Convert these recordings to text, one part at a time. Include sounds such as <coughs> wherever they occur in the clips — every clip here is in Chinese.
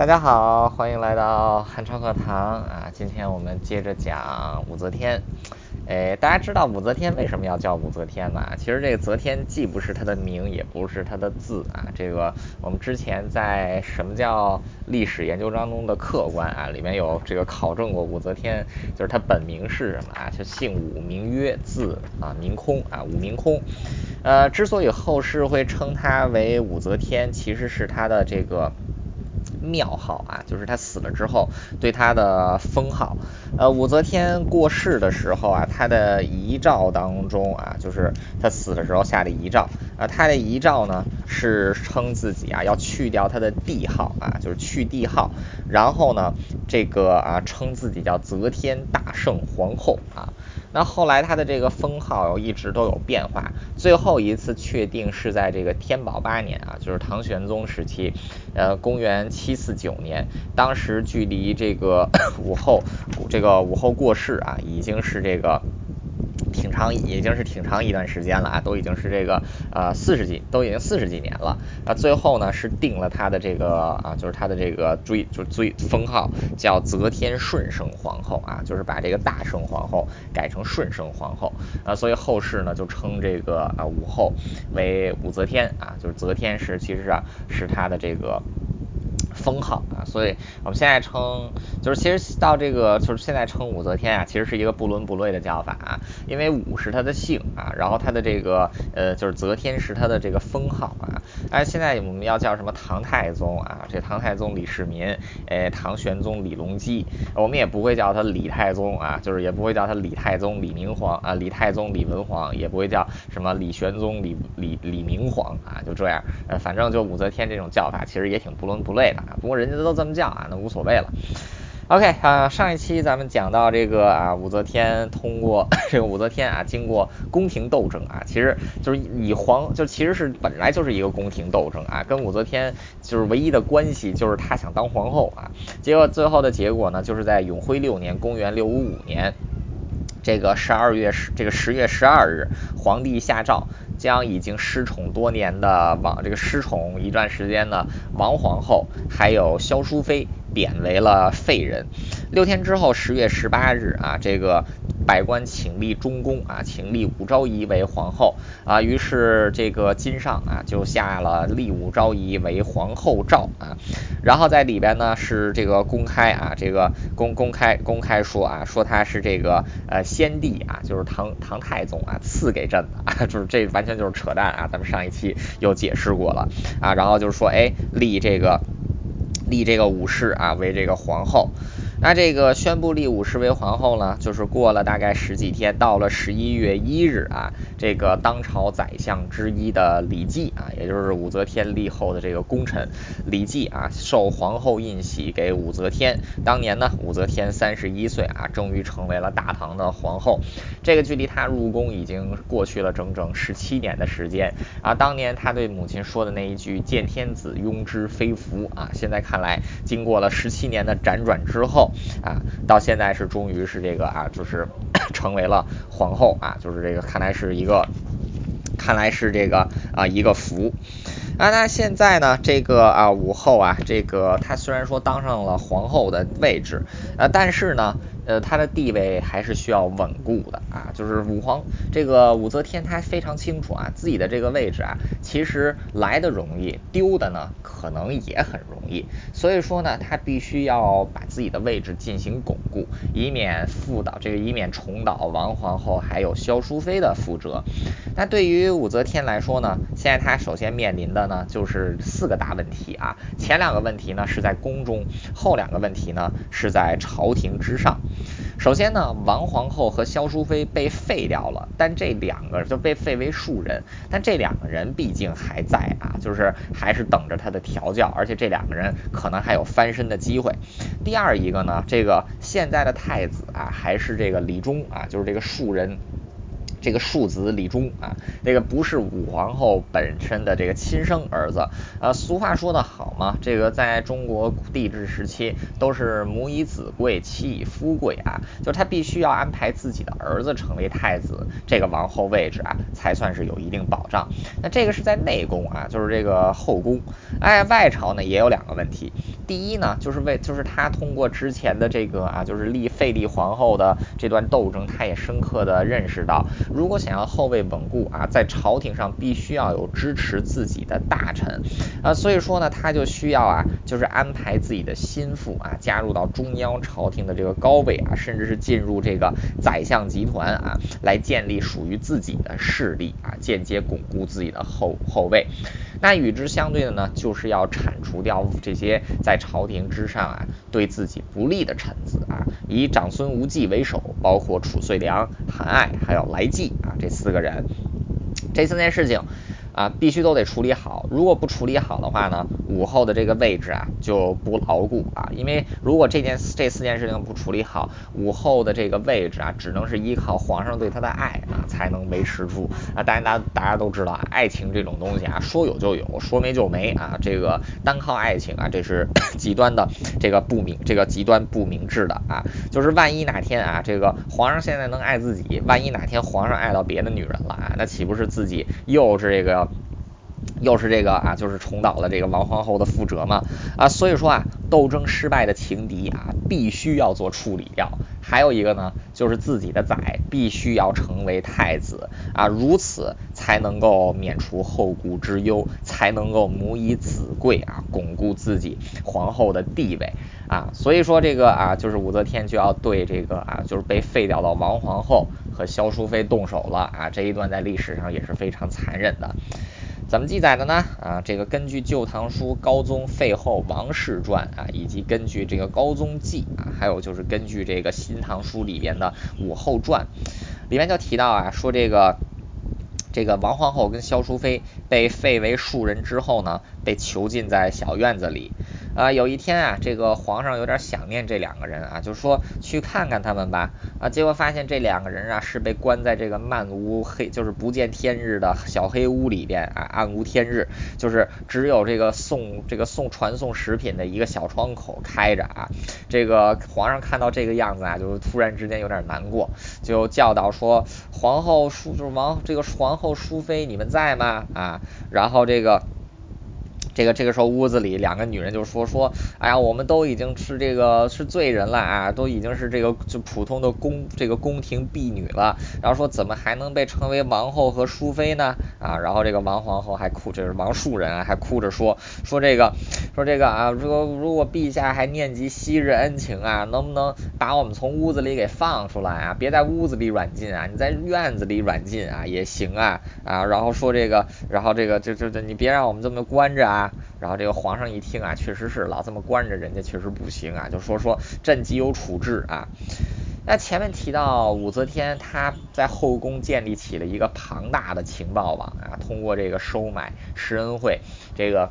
大家好，欢迎来到汉朝课堂啊！今天我们接着讲武则天。哎，大家知道武则天为什么要叫武则天吗？其实这个则天既不是她的名，也不是她的字啊。这个我们之前在什么叫历史研究当中的客观啊，里面有这个考证过武则天，就是她本名是什么啊？就姓武，名曰，字啊明空啊，武明空。呃，之所以后世会称她为武则天，其实是她的这个。庙号啊，就是他死了之后对他的封号。呃，武则天过世的时候啊，他的遗诏当中啊，就是他死的时候下的遗诏啊，他的遗诏呢是称自己啊要去掉他的帝号啊，就是去帝号，然后呢这个啊称自己叫则天大圣皇后啊。那后来他的这个封号一直都有变化，最后一次确定是在这个天宝八年啊，就是唐玄宗时期，呃，公元七四九年，当时距离这个 <coughs> 武后这个武后过世啊，已经是这个。挺长，已经是挺长一段时间了啊，都已经是这个呃四十几，都已经四十几年了。那最后呢是定了他的这个啊，就是他的这个追就是追封号叫则天顺圣皇后啊，就是把这个大圣皇后改成顺圣皇后啊，所以后世呢就称这个啊武后为武则天啊，就是则天是其实啊是他的这个。封号。啊，所以我们现在称，就是其实到这个就是现在称武则天啊，其实是一个不伦不类的叫法。啊，因为武是他的姓啊，然后他的这个呃就是则天是他的这个封号啊，哎现在我们要叫什么唐太宗啊，这唐太宗李世民，哎唐玄宗李隆基，我们也不会叫他李太宗啊，就是也不会叫他李太宗李明皇啊，李太宗李文皇，也不会叫什么李玄宗李李李明皇啊，就这样，呃反正就武则天这种叫法其实也挺不伦不类的。不过人家都这么叫啊，那无所谓了。OK 啊，上一期咱们讲到这个啊，武则天通过这个武则天啊，经过宫廷斗争啊，其实就是以皇就其实是本来就是一个宫廷斗争啊，跟武则天就是唯一的关系就是她想当皇后啊，结果最后的结果呢，就是在永徽六年，公元六五五年，这个十二月十这个十月十二日，皇帝下诏。将已经失宠多年的王，这个失宠一段时间的王皇后，还有萧淑妃，贬为了废人。六天之后，十月十八日啊，这个。百官请立中宫啊，请立武昭仪为皇后啊，于是这个金上啊就下了立武昭仪为皇后诏啊，然后在里边呢是这个公开啊，这个公公开公开说啊，说他是这个呃先帝啊，就是唐唐太宗啊赐给朕的啊，<laughs> 就是这完全就是扯淡啊，咱们上一期又解释过了啊，然后就是说哎立这个立这个武士啊为这个皇后。那这个宣布立武氏为皇后呢，就是过了大概十几天，到了十一月一日啊，这个当朝宰相之一的李绩啊，也就是武则天立后的这个功臣李绩啊，受皇后印玺给武则天。当年呢，武则天三十一岁啊，终于成为了大唐的皇后。这个距离她入宫已经过去了整整十七年的时间啊。当年她对母亲说的那一句“见天子，庸之非福”啊，现在看来，经过了十七年的辗转之后。啊，到现在是终于是这个啊，就是 <coughs> 成为了皇后啊，就是这个看来是一个，看来是这个啊一个福啊。那现在呢，这个啊武后啊，这个她虽然说当上了皇后的位置呃，但是呢。呃，她的地位还是需要稳固的啊，就是武皇这个武则天，她非常清楚啊，自己的这个位置啊，其实来的容易，丢的呢可能也很容易，所以说呢，她必须要把自己的位置进行巩固，以免复倒这个，以免重蹈王皇后还有萧淑妃的覆辙。那对于武则天来说呢，现在她首先面临的呢就是四个大问题啊，前两个问题呢是在宫中，后两个问题呢是在朝廷之上。首先呢，王皇后和萧淑妃被废掉了，但这两个就被废为庶人，但这两个人毕竟还在啊，就是还是等着他的调教，而且这两个人可能还有翻身的机会。第二一个呢，这个现在的太子啊，还是这个李忠啊，就是这个庶人。这个庶子李忠啊，这个不是武皇后本身的这个亲生儿子。呃，俗话说得好嘛，这个在中国帝制时期都是母以子贵，妻以夫贵啊，就他必须要安排自己的儿子成为太子，这个王后位置啊，才算是有一定保障。那这个是在内宫啊，就是这个后宫。哎，外朝呢也有两个问题。第一呢，就是为就是他通过之前的这个啊，就是立废立皇后的这段斗争，他也深刻的认识到，如果想要后位稳固啊，在朝廷上必须要有支持自己的大臣啊，所以说呢，他就需要啊，就是安排自己的心腹啊，加入到中央朝廷的这个高位啊，甚至是进入这个宰相集团啊，来建立属于自己的势力啊，间接巩固自己的后后位。那与之相对的呢，就是要铲除掉这些在朝廷之上啊，对自己不利的臣子啊，以长孙无忌为首，包括褚遂良、韩爱还有来啊这四个人，这四件事情。啊，必须都得处理好。如果不处理好的话呢，午后的这个位置啊就不牢固啊。因为如果这件这四件事情不处理好，午后的这个位置啊，只能是依靠皇上对她的爱啊才能维持住啊。当然，大大家都知道，爱情这种东西啊，说有就有，说没就没啊。这个单靠爱情啊，这是 <coughs> 极端的这个不明，这个极端不明智的啊。就是万一哪天啊，这个皇上现在能爱自己，万一哪天皇上爱到别的女人了啊，那岂不是自己又是这个？又是这个啊，就是重蹈了这个王皇后的覆辙嘛啊，所以说啊，斗争失败的情敌啊，必须要做处理掉。还有一个呢，就是自己的崽必须要成为太子啊，如此才能够免除后顾之忧，才能够母以子贵啊，巩固自己皇后的地位啊。所以说这个啊，就是武则天就要对这个啊，就是被废掉的王皇后和萧淑妃动手了啊。这一段在历史上也是非常残忍的。怎么记载的呢？啊，这个根据《旧唐书·高宗废后王氏传》啊，以及根据这个《高宗记》啊，还有就是根据这个《新唐书》里边的《武后传》，里面就提到啊，说这个这个王皇后跟萧淑妃被废为庶人之后呢，被囚禁在小院子里。啊，有一天啊，这个皇上有点想念这两个人啊，就说去看看他们吧。啊，结果发现这两个人啊是被关在这个漫无黑，就是不见天日的小黑屋里边啊，暗无天日，就是只有这个送这个送传送食品的一个小窗口开着啊。这个皇上看到这个样子啊，就突然之间有点难过，就教导说：“皇后淑就是王这个皇后淑妃，你们在吗？”啊，然后这个。这个这个时候屋子里两个女人就说说，哎呀，我们都已经是这个是罪人了啊，都已经是这个就普通的宫这个宫廷婢女了，然后说怎么还能被称为王后和淑妃呢？啊，然后这个王皇后还哭，这是王庶人啊，还哭着说说这个说这个啊，如果如果陛下还念及昔日恩情啊，能不能把我们从屋子里给放出来啊？别在屋子里软禁啊，你在院子里软禁啊也行啊啊，然后说这个，然后这个就就就你别让我们这么关着啊。然后这个皇上一听啊，确实是老这么关着人家，确实不行啊，就说说朕即有处置啊。那前面提到武则天，她在后宫建立起了一个庞大的情报网啊，通过这个收买施恩惠，这个。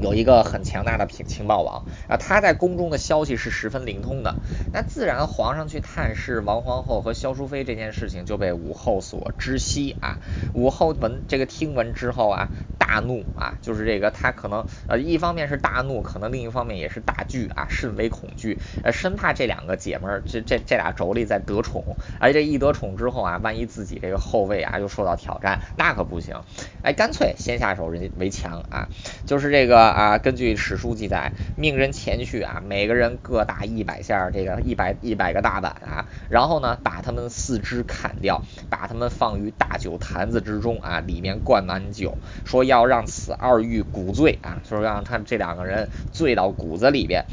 有一个很强大的情情报网啊，他在宫中的消息是十分灵通的。那自然皇上去探视王皇后和萧淑妃这件事情就被武后所知悉啊。武后闻这个听闻之后啊，大怒啊，就是这个他可能呃一方面是大怒，可能另一方面也是大惧啊，甚为恐惧，呃生怕这两个姐们儿这这这俩妯娌再得宠，而这一得宠之后啊，万一自己这个后位啊又受到挑战，那可不行。哎，干脆先下手人为强啊，就是这个。啊，根据史书记载，命人前去啊，每个人各打一百下，这个一百一百个大板啊，然后呢，把他们四肢砍掉，把他们放于大酒坛子之中啊，里面灌满酒，说要让此二玉骨醉啊，就是让他这两个人醉到骨子里边。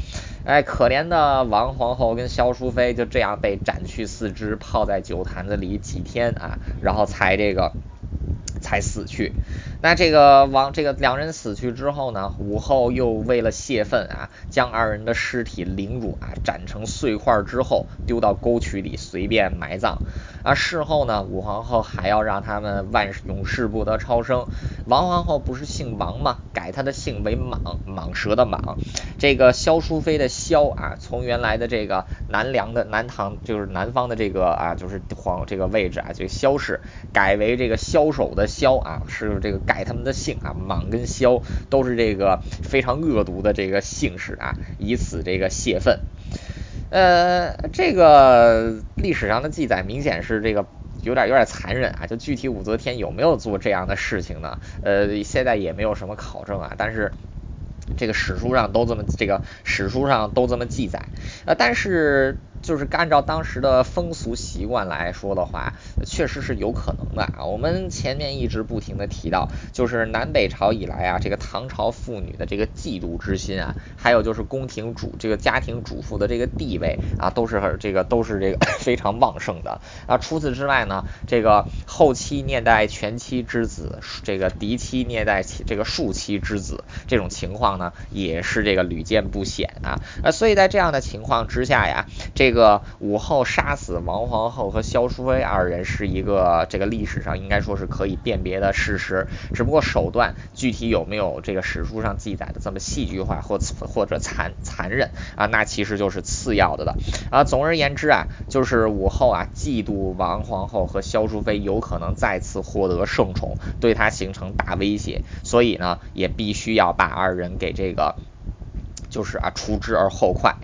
哎，可怜的王皇后跟萧淑妃就这样被斩去四肢，泡在酒坛子里几天啊，然后才这个。才死去，那这个王这个两人死去之后呢，武后又为了泄愤啊，将二人的尸体凌辱啊，斩成碎块之后丢到沟渠里随便埋葬啊。事后呢，武皇后还要让他们万永世不得超生。王皇后不是姓王吗？改她的姓为蟒，蟒蛇的蟒。这个萧淑妃的萧啊，从原来的这个南梁的南唐，就是南方的这个啊，就是皇这个位置啊，这个萧氏改为这个枭首的枭啊，是这个改他们的姓啊，莽跟萧都是这个非常恶毒的这个姓氏啊，以此这个泄愤。呃，这个历史上的记载明显是这个有点有点残忍啊，就具体武则天有没有做这样的事情呢？呃，现在也没有什么考证啊，但是。这个史书上都这么，这个史书上都这么记载，呃，但是。就是按照当时的风俗习惯来说的话，确实是有可能的啊。我们前面一直不停的提到，就是南北朝以来啊，这个唐朝妇女的这个嫉妒之心啊，还有就是宫廷主这个家庭主妇的这个地位啊，都是这个都是这个 <laughs> 非常旺盛的啊。除此之外呢，这个后妻虐待全妻之子，这个嫡妻虐待这个庶妻之子，这种情况呢，也是这个屡见不鲜啊。呃，所以在这样的情况之下呀，这这个武后杀死王皇后和萧淑妃二人是一个这个历史上应该说是可以辨别的事实，只不过手段具体有没有这个史书上记载的这么戏剧化或或者残残忍啊，那其实就是次要的了啊。总而言之啊，就是武后啊嫉妒王皇后和萧淑妃有可能再次获得圣宠，对她形成大威胁，所以呢也必须要把二人给这个就是啊除之而后快。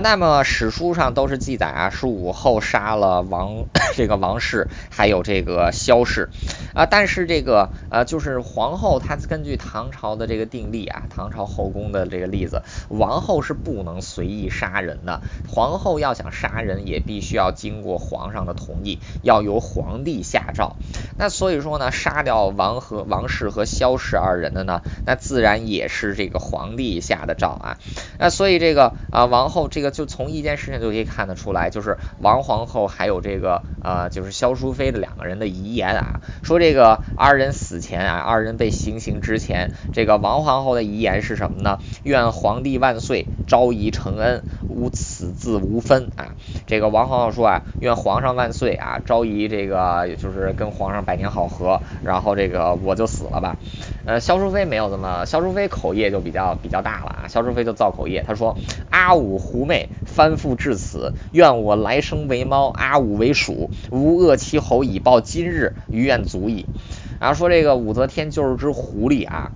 那么史书上都是记载啊，是武后杀了王 <coughs> 这个王氏，还有这个萧氏，啊，但是这个呃，就是皇后她根据唐朝的这个定例啊，唐朝后宫的这个例子，王后是不能随意杀人的，皇后要想杀人也必须要经过皇上的同意，要由皇帝下诏。那所以说呢，杀掉王和王氏和萧氏二人的呢，那自然也是这个皇帝下的诏啊。那所以这个啊，王后。这个就从一件事情就可以看得出来，就是王皇后还有这个呃，就是萧淑妃的两个人的遗言啊，说这个二人死前啊，二人被行刑之前，这个王皇后的遗言是什么呢？愿皇帝万岁，昭仪承恩，无此字无分啊。这个王皇后说啊，愿皇上万岁啊，昭仪这个就是跟皇上百年好合，然后这个我就死了吧。呃，萧淑妃没有这么，萧淑妃口业就比较比较大了啊，萧淑妃就造口业，她说阿武胡。妹翻覆至此，愿我来生为猫，阿武为鼠，无恶其喉以报今日，余愿足矣。然后说这个武则天就是只狐狸啊。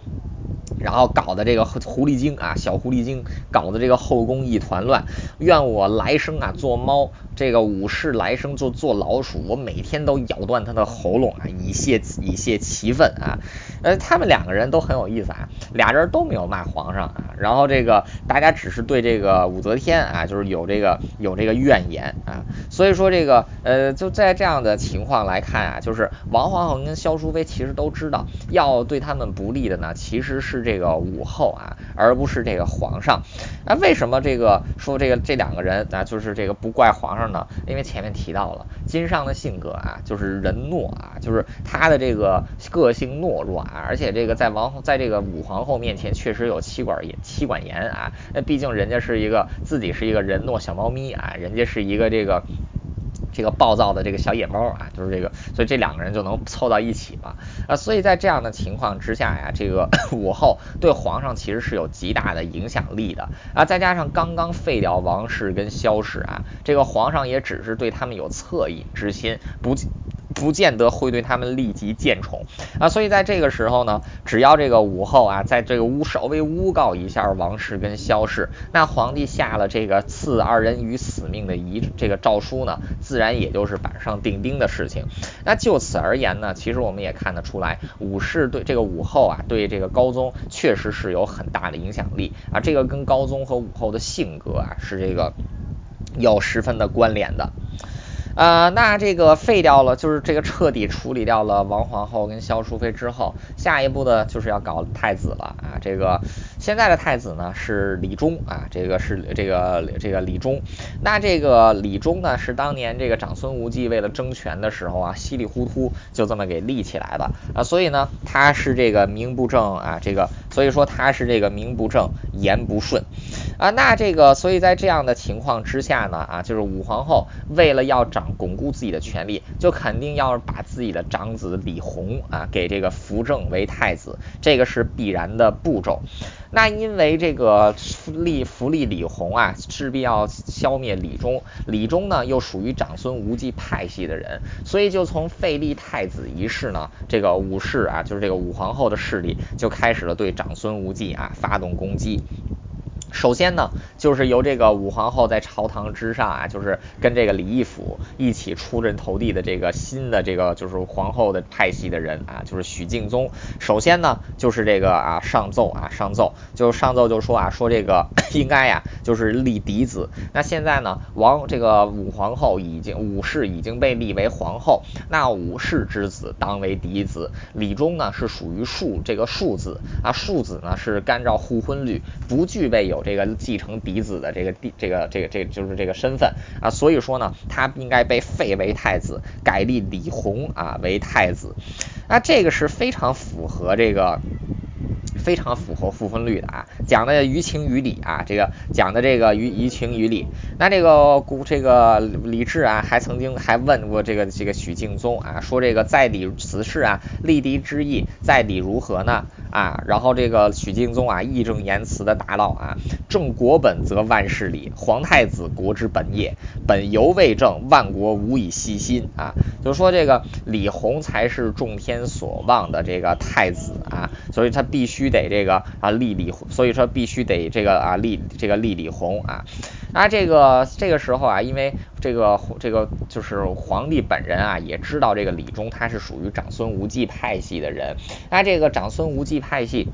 然后搞的这个狐狸精啊，小狐狸精搞的这个后宫一团乱。愿我来生啊做猫，这个武士来生做做老鼠，我每天都咬断他的喉咙啊，以泄以泄其愤啊。呃，他们两个人都很有意思啊，俩人都没有骂皇上啊。然后这个大家只是对这个武则天啊，就是有这个有这个怨言啊。所以说这个呃，就在这样的情况来看啊，就是王皇后跟萧淑妃其实都知道，要对他们不利的呢，其实是这。这个武后啊，而不是这个皇上。那为什么这个说这个这两个人啊，就是这个不怪皇上呢？因为前面提到了金上的性格啊，就是人懦啊，就是他的这个个性懦弱啊，而且这个在王后在这个武皇后面前确实有妻管严妻管严啊。那毕竟人家是一个自己是一个人懦小猫咪啊，人家是一个这个。这个暴躁的这个小野猫啊，就是这个，所以这两个人就能凑到一起嘛啊，所以在这样的情况之下呀，这个 <coughs> 武后对皇上其实是有极大的影响力的啊，再加上刚刚废掉王氏跟萧氏啊，这个皇上也只是对他们有恻隐之心，不。不见得会对他们立即见宠啊，所以在这个时候呢，只要这个武后啊，在这个诬稍微诬告一下王氏跟萧氏，那皇帝下了这个赐二人于死命的遗这个诏书呢，自然也就是板上钉钉的事情。那就此而言呢，其实我们也看得出来，武氏对这个武后啊，对这个高宗确实是有很大的影响力啊，这个跟高宗和武后的性格啊，是这个有十分的关联的。呃，那这个废掉了，就是这个彻底处理掉了王皇后跟萧淑妃之后，下一步的就是要搞太子了啊。这个现在的太子呢是李忠啊，这个是这个这个李忠。那这个李忠呢是当年这个长孙无忌为了争权的时候啊，稀里糊涂就这么给立起来了啊。所以呢，他是这个名不正啊，这个所以说他是这个名不正言不顺。啊，那这个，所以在这样的情况之下呢，啊，就是武皇后为了要掌巩固自己的权利，就肯定要把自己的长子李弘啊给这个扶正为太子，这个是必然的步骤。那因为这个立扶立李弘啊，势必要消灭李忠，李忠呢又属于长孙无忌派系的人，所以就从废立太子一事呢，这个武氏啊，就是这个武皇后的势力就开始了对长孙无忌啊发动攻击。首先呢，就是由这个武皇后在朝堂之上啊，就是跟这个李义府一起出人头地的这个新的这个就是皇后的派系的人啊，就是许敬宗。首先呢，就是这个啊上奏啊上奏，就上奏就说啊说这个 <laughs> 应该呀就是立嫡子。那现在呢，王这个武皇后已经武氏已经被立为皇后，那武氏之子当为嫡子。李忠呢是属于庶这个庶子啊，庶子呢是干照互婚律，不具备有。这个继承嫡子的这个地，这个这个这就是这个身份啊，所以说呢，他应该被废为太子，改立李弘啊为太子，那这个是非常符合这个。非常符合复婚率的啊，讲的于情于理啊，这个讲的这个于于情于理。那这个古这个李治啊，还曾经还问过这个这个许敬宗啊，说这个在理此事啊，立嫡之意在理如何呢？啊，然后这个许敬宗啊，义正言辞的答道啊，正国本则万事理，皇太子国之本也，本犹未正，万国无以细心啊，就是说这个李弘才是众天所望的这个太子啊，所以他必须。得这个啊立李，所以说必须得这个啊立这个立李弘啊，那这个这个时候啊，因为这个这个就是皇帝本人啊，也知道这个李忠他是属于长孙无忌派系的人，那这个长孙无忌派系。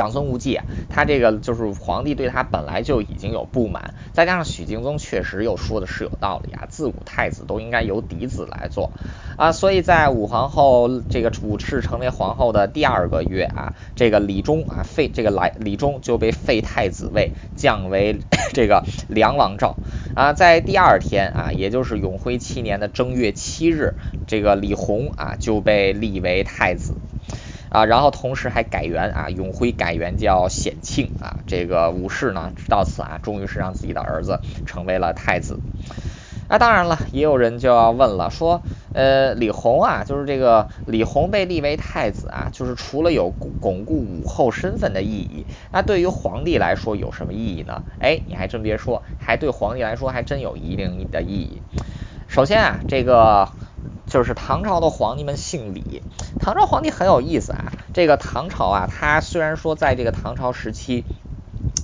长孙无忌啊，他这个就是皇帝对他本来就已经有不满，再加上许敬宗确实又说的是有道理啊，自古太子都应该由嫡子来做啊，所以在武皇后这个武氏成为皇后的第二个月啊，这个李忠啊废这个来李忠就被废太子位，降为 <coughs> 这个梁王赵啊，在第二天啊，也就是永徽七年的正月七日，这个李弘啊就被立为太子。啊，然后同时还改元啊，永徽改元叫显庆啊。这个武氏呢，到此啊，终于是让自己的儿子成为了太子。那当然了，也有人就要问了，说，呃，李弘啊，就是这个李弘被立为太子啊，就是除了有巩固武后身份的意义，那对于皇帝来说有什么意义呢？哎，你还真别说，还对皇帝来说还真有一定的意义。首先啊，这个。就是唐朝的皇帝们姓李，唐朝皇帝很有意思啊。这个唐朝啊，它虽然说在这个唐朝时期。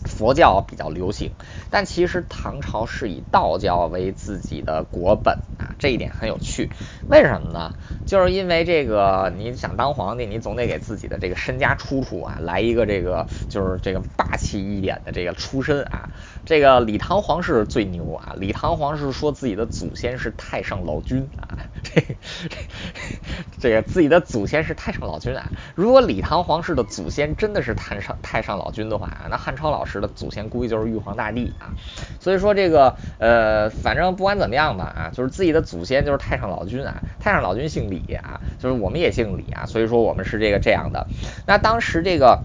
佛教比较流行，但其实唐朝是以道教为自己的国本啊，这一点很有趣。为什么呢？就是因为这个，你想当皇帝，你总得给自己的这个身家出处啊，来一个这个就是这个霸气一点的这个出身啊。这个李唐皇室最牛啊，李唐皇室说自己的祖先是太上老君啊，<laughs> 这这这个自己的祖先是太上老君啊。如果李唐皇室的祖先真的是太上太上老君的话啊，那汉超老师的。祖先估计就是玉皇大帝啊，所以说这个呃，反正不管怎么样吧啊，就是自己的祖先就是太上老君啊，太上老君姓李啊，就是我们也姓李啊，所以说我们是这个这样的。那当时这个。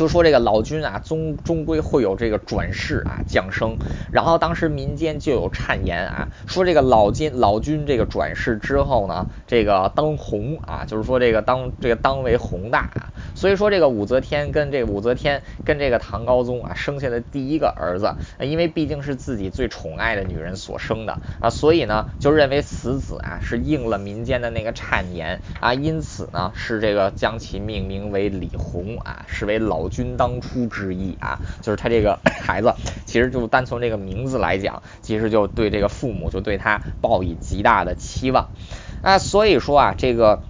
就说这个老君啊，终终归会有这个转世啊降生，然后当时民间就有谗言啊，说这个老君老君这个转世之后呢，这个当红啊，<laughs> 就是说这个当这个当为宏大啊，所以说这个武则天跟这个武则天跟这个唐高宗啊生下的第一个儿子，因为毕竟是自己最宠爱的女人所生的啊，所以呢就认为此子啊是应了民间的那个谗言啊，因此呢是这个将其命名为李弘啊，是为老。君当初之意啊，就是他这个 <coughs> 孩子，其实就单从这个名字来讲，其实就对这个父母就对他抱以极大的期望啊，所以说啊，这个。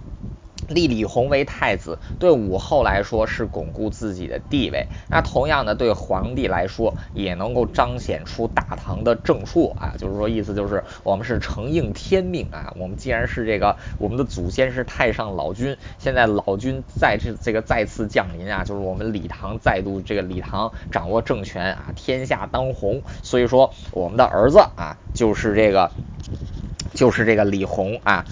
立李弘为太子，对武后来说是巩固自己的地位。那同样的，对皇帝来说也能够彰显出大唐的正朔啊，就是说意思就是我们是承应天命啊。我们既然是这个，我们的祖先是太上老君，现在老君再这这个再次降临啊，就是我们李唐再度这个李唐掌握政权啊，天下当红。所以说，我们的儿子啊，就是这个，就是这个李弘啊。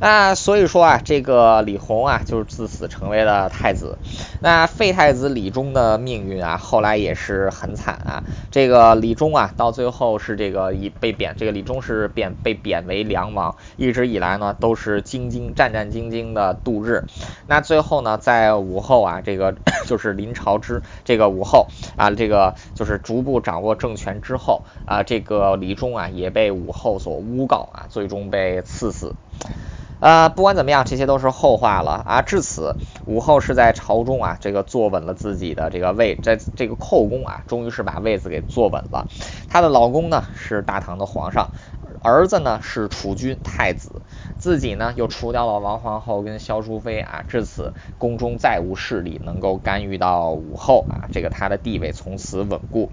那所以说啊，这个李弘啊，就是自此成为了太子。那废太子李忠的命运啊，后来也是很惨啊。这个李忠啊，到最后是这个以被贬，这个李忠是贬被贬为梁王，一直以来呢都是兢兢战战兢兢的度日。那最后呢，在武后啊，这个 <clears throat> 就是临朝之这个武后啊，这个就是逐步掌握政权之后啊，这个李忠啊也被武后所诬告啊，最终被赐死。呃，不管怎么样，这些都是后话了啊。至此，武后是在朝中啊，这个坐稳了自己的这个位，在这个后宫啊，终于是把位子给坐稳了。她的老公呢是大唐的皇上，儿子呢是储君太子，自己呢又除掉了王皇后跟萧淑妃啊。至此，宫中再无势力能够干预到武后啊，这个她的地位从此稳固。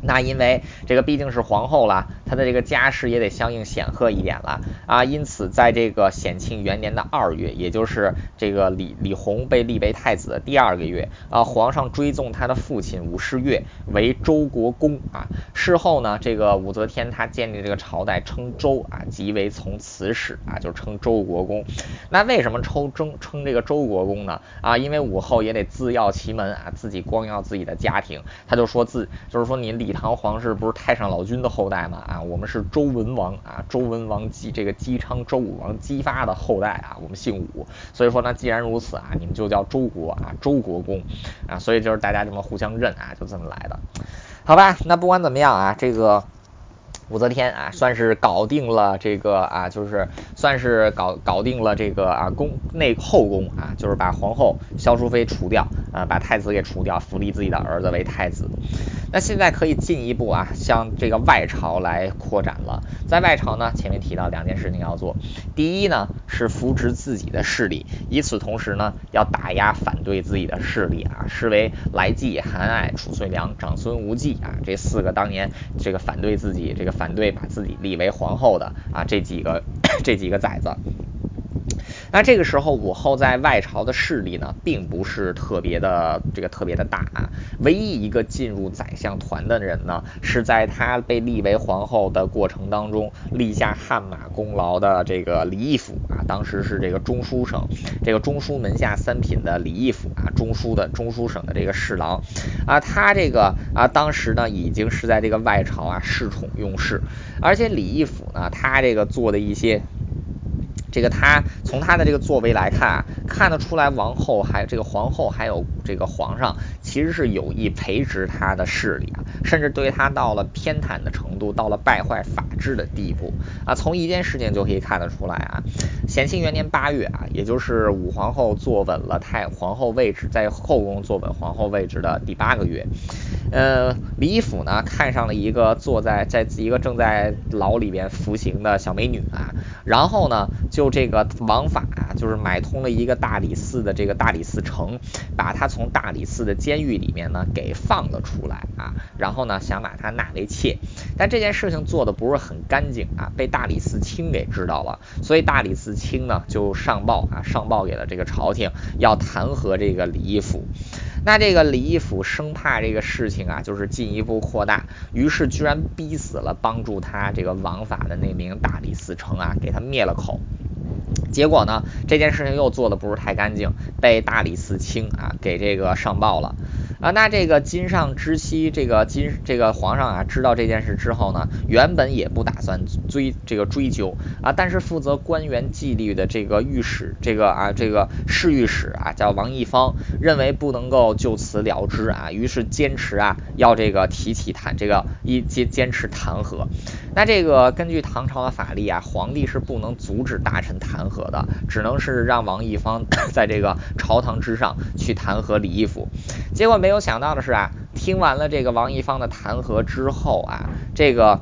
那因为这个毕竟是皇后了，他的这个家世也得相应显赫一点了啊。因此，在这个显庆元年的二月，也就是这个李李弘被立为太子的第二个月啊，皇上追赠他的父亲武士月为周国公啊。事后呢，这个武则天她建立这个朝代称周啊，即为从此始啊，就称周国公。那为什么称称称这个周国公呢？啊，因为武后也得自耀其门啊，自己光耀自己的家庭，他就说自就是说你。李唐皇室不是太上老君的后代吗？啊，我们是周文王啊，周文王姬这个姬昌周武王姬发的后代啊，我们姓武，所以说呢，既然如此啊，你们就叫周国啊，周国公啊，所以就是大家这么互相认啊，就这么来的，好吧？那不管怎么样啊，这个。武则天啊，算是搞定了这个啊，就是算是搞搞定了这个啊宫内后宫啊，就是把皇后萧淑妃除掉啊，把太子给除掉，扶立自己的儿子为太子。那现在可以进一步啊，向这个外朝来扩展了。在外朝呢，前面提到两件事情要做，第一呢是扶植自己的势力，与此同时呢，要打压反对自己的势力啊，视为来济、韩爱、褚遂良、长孙无忌啊这四个当年这个反对自己这个。反对把自己立为皇后的啊，这几个 <coughs> 这几个崽子。那这个时候，武后在外朝的势力呢，并不是特别的这个特别的大啊。唯一一个进入宰相团的人呢，是在她被立为皇后的过程当中立下汗马功劳的这个李义府啊。当时是这个中书省这个中书门下三品的李义府啊，中书的中书省的这个侍郎啊。他这个啊，当时呢已经是在这个外朝啊恃宠用事，而且李义府呢，他这个做的一些。这个他从他的这个作为来看啊，看得出来王后还有这个皇后还有这个皇上其实是有意培植他的势力啊，甚至对他到了偏袒的程度，到了败坏法治的地步啊。从一件事情就可以看得出来啊，咸庆元年八月啊，也就是武皇后坐稳了太皇后位置，在后宫坐稳皇后位置的第八个月。呃，李义府呢看上了一个坐在在一个正在牢里边服刑的小美女啊，然后呢就这个王法啊，就是买通了一个大理寺的这个大理寺丞，把她从大理寺的监狱里面呢给放了出来啊，然后呢想把他纳为妾，但这件事情做的不是很干净啊，被大理寺卿给知道了，所以大理寺卿呢就上报啊，上报给了这个朝廷，要弹劾这个李义府。那这个李义府生怕这个事情啊，就是进一步扩大，于是居然逼死了帮助他这个王法的那名大理寺丞啊，给他灭了口。结果呢，这件事情又做的不是太干净，被大理寺卿啊给这个上报了。啊，那这个金上之妻，这个金这个皇上啊，知道这件事之后呢，原本也不打算追这个追究啊，但是负责官员纪律的这个御史，这个啊这个侍御史啊，叫王义方，认为不能够就此了之啊，于是坚持啊要这个提起弹这个一坚坚持弹劾。那这个根据唐朝的法律啊，皇帝是不能阻止大臣弹劾的，只能是让王义方 <coughs> 在这个朝堂之上去弹劾李义府。结果没。有想到的是啊，听完了这个王一方的弹劾之后啊，这个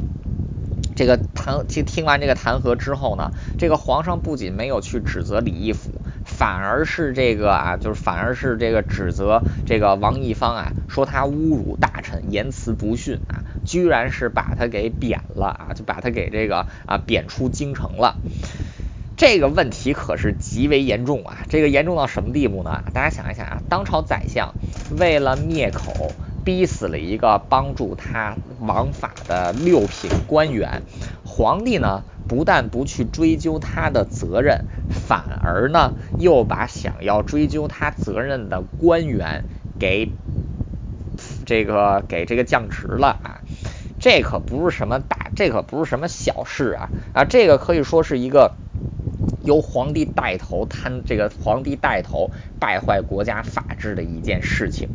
这个弹听听完这个弹劾之后呢，这个皇上不仅没有去指责李义府，反而是这个啊，就是反而是这个指责这个王一方啊，说他侮辱大臣，言辞不逊啊，居然是把他给贬了啊，就把他给这个啊贬出京城了。这个问题可是极为严重啊！这个严重到什么地步呢？大家想一想啊，当朝宰相为了灭口，逼死了一个帮助他王法的六品官员。皇帝呢，不但不去追究他的责任，反而呢，又把想要追究他责任的官员给这个给这个降职了啊！这可不是什么大，这可不是什么小事啊啊！这个可以说是一个。由皇帝带头贪这个皇帝带头败坏国家法治的一件事情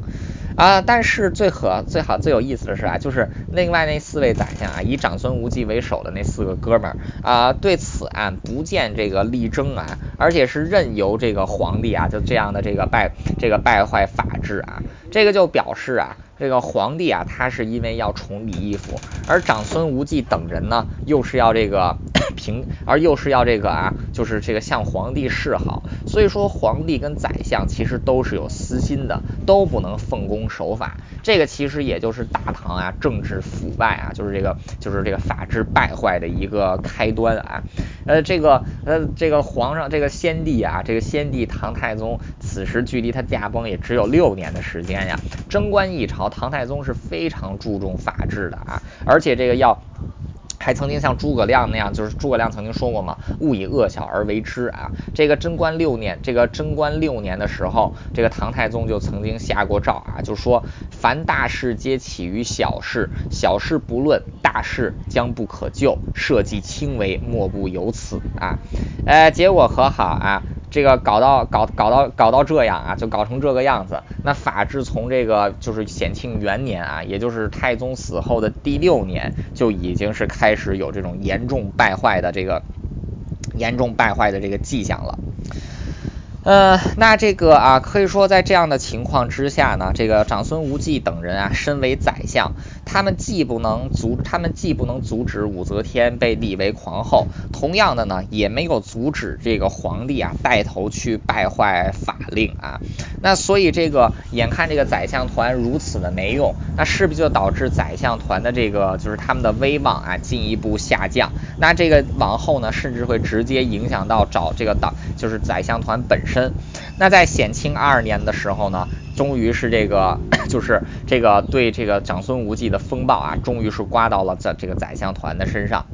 啊！但是最可最好最有意思的是啊，就是另外那四位宰相啊，以长孙无忌为首的那四个哥们儿啊，对此案不见这个力争啊，而且是任由这个皇帝啊就这样的这个败这个败坏法治啊，这个就表示啊，这个皇帝啊，他是因为要宠李义府，而长孙无忌等人呢，又是要这个。<coughs> 平，而又是要这个啊，就是这个向皇帝示好，所以说皇帝跟宰相其实都是有私心的，都不能奉公守法。这个其实也就是大唐啊政治腐败啊，就是这个就是这个法制败坏的一个开端啊。呃，这个呃这个皇上这个先帝啊，这个先帝唐太宗此时距离他驾崩也只有六年的时间呀。贞观一朝，唐太宗是非常注重法治的啊，而且这个要。还曾经像诸葛亮那样，就是诸葛亮曾经说过嘛，勿以恶小而为之啊。这个贞观六年，这个贞观六年的时候，这个唐太宗就曾经下过诏啊，就说凡大事皆起于小事，小事不论，大事将不可救，社稷轻微，莫不由此啊。呃，结果可好啊？这个搞到搞搞到搞到这样啊，就搞成这个样子。那法治从这个就是显庆元年啊，也就是太宗死后的第六年，就已经是开开始有这种严重败坏的这个严重败坏的这个迹象了。呃，那这个啊，可以说在这样的情况之下呢，这个长孙无忌等人啊，身为宰相，他们既不能阻，他们既不能阻止武则天被立为皇后，同样的呢，也没有阻止这个皇帝啊带头去败坏法令啊。那所以这个眼看这个宰相团如此的没用，那势必就导致宰相团的这个就是他们的威望啊进一步下降。那这个往后呢，甚至会直接影响到找这个党，就是宰相团本身。那在显庆二年的时候呢，终于是这个，<coughs> 就是这个对这个长孙无忌的风暴啊，终于是刮到了这这个宰相团的身上。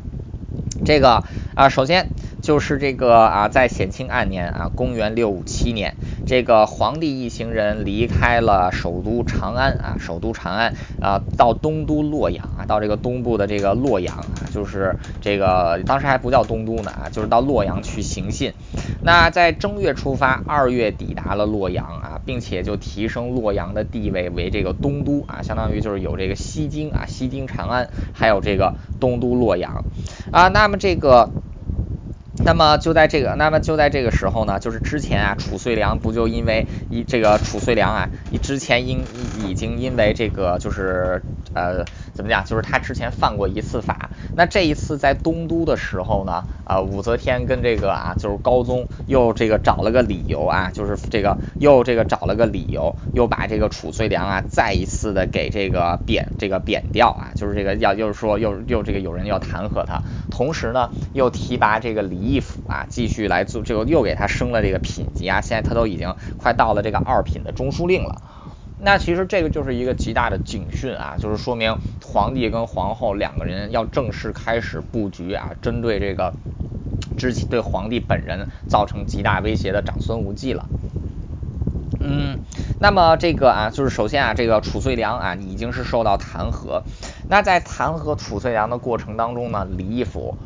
这个啊，首先。就是这个啊，在显庆二年啊，公元六五七年，这个皇帝一行人离开了首都长安啊，首都长安啊，到东都洛阳啊，到这个东部的这个洛阳啊，就是这个当时还不叫东都呢啊，就是到洛阳去行信。那在正月出发，二月抵达了洛阳啊，并且就提升洛阳的地位为这个东都啊，相当于就是有这个西京啊，西京长安，还有这个东都洛阳啊。那么这个。那么就在这个，那么就在这个时候呢，就是之前啊，褚遂良不就因为一这个褚遂良啊，你之前因已经因为这个就是呃怎么讲，就是他之前犯过一次法，那这一次在东都的时候呢，啊武则天跟这个啊就是高宗又这个找了个理由啊，就是这个又这个找了个理由，又把这个褚遂良啊再一次的给这个贬这个贬掉啊，就是这个要就是说又又这个有人要弹劾他，同时呢又提拔这个李。义府啊，继续来做这个，又给他升了这个品级啊，现在他都已经快到了这个二品的中书令了。那其实这个就是一个极大的警讯啊，就是说明皇帝跟皇后两个人要正式开始布局啊，针对这个之前对皇帝本人造成极大威胁的长孙无忌了。嗯，那么这个啊，就是首先啊，这个褚遂良啊，已经是受到弹劾。那在弹劾褚遂良的过程当中呢，李义府。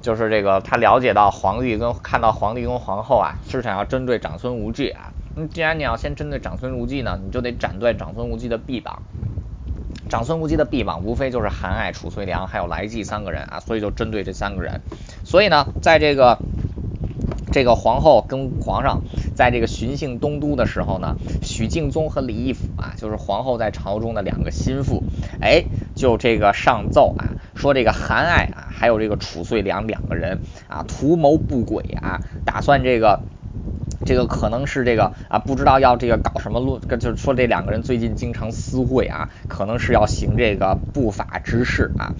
就是这个，他了解到皇帝跟看到皇帝跟皇后啊，是想要针对长孙无忌啊。既然你要先针对长孙无忌呢，你就得斩断长孙无忌的臂膀。长孙无忌的臂膀无非就是韩爱、褚遂良还有来济三个人啊，所以就针对这三个人。所以呢，在这个这个皇后跟皇上在这个巡幸东都的时候呢，许敬宗和李义府啊，就是皇后在朝中的两个心腹，哎，就这个上奏啊，说这个韩爱啊。还有这个褚遂良两个人啊，图谋不轨啊，打算这个这个可能是这个啊，不知道要这个搞什么路，就是说这两个人最近经常私会啊，可能是要行这个不法之事啊。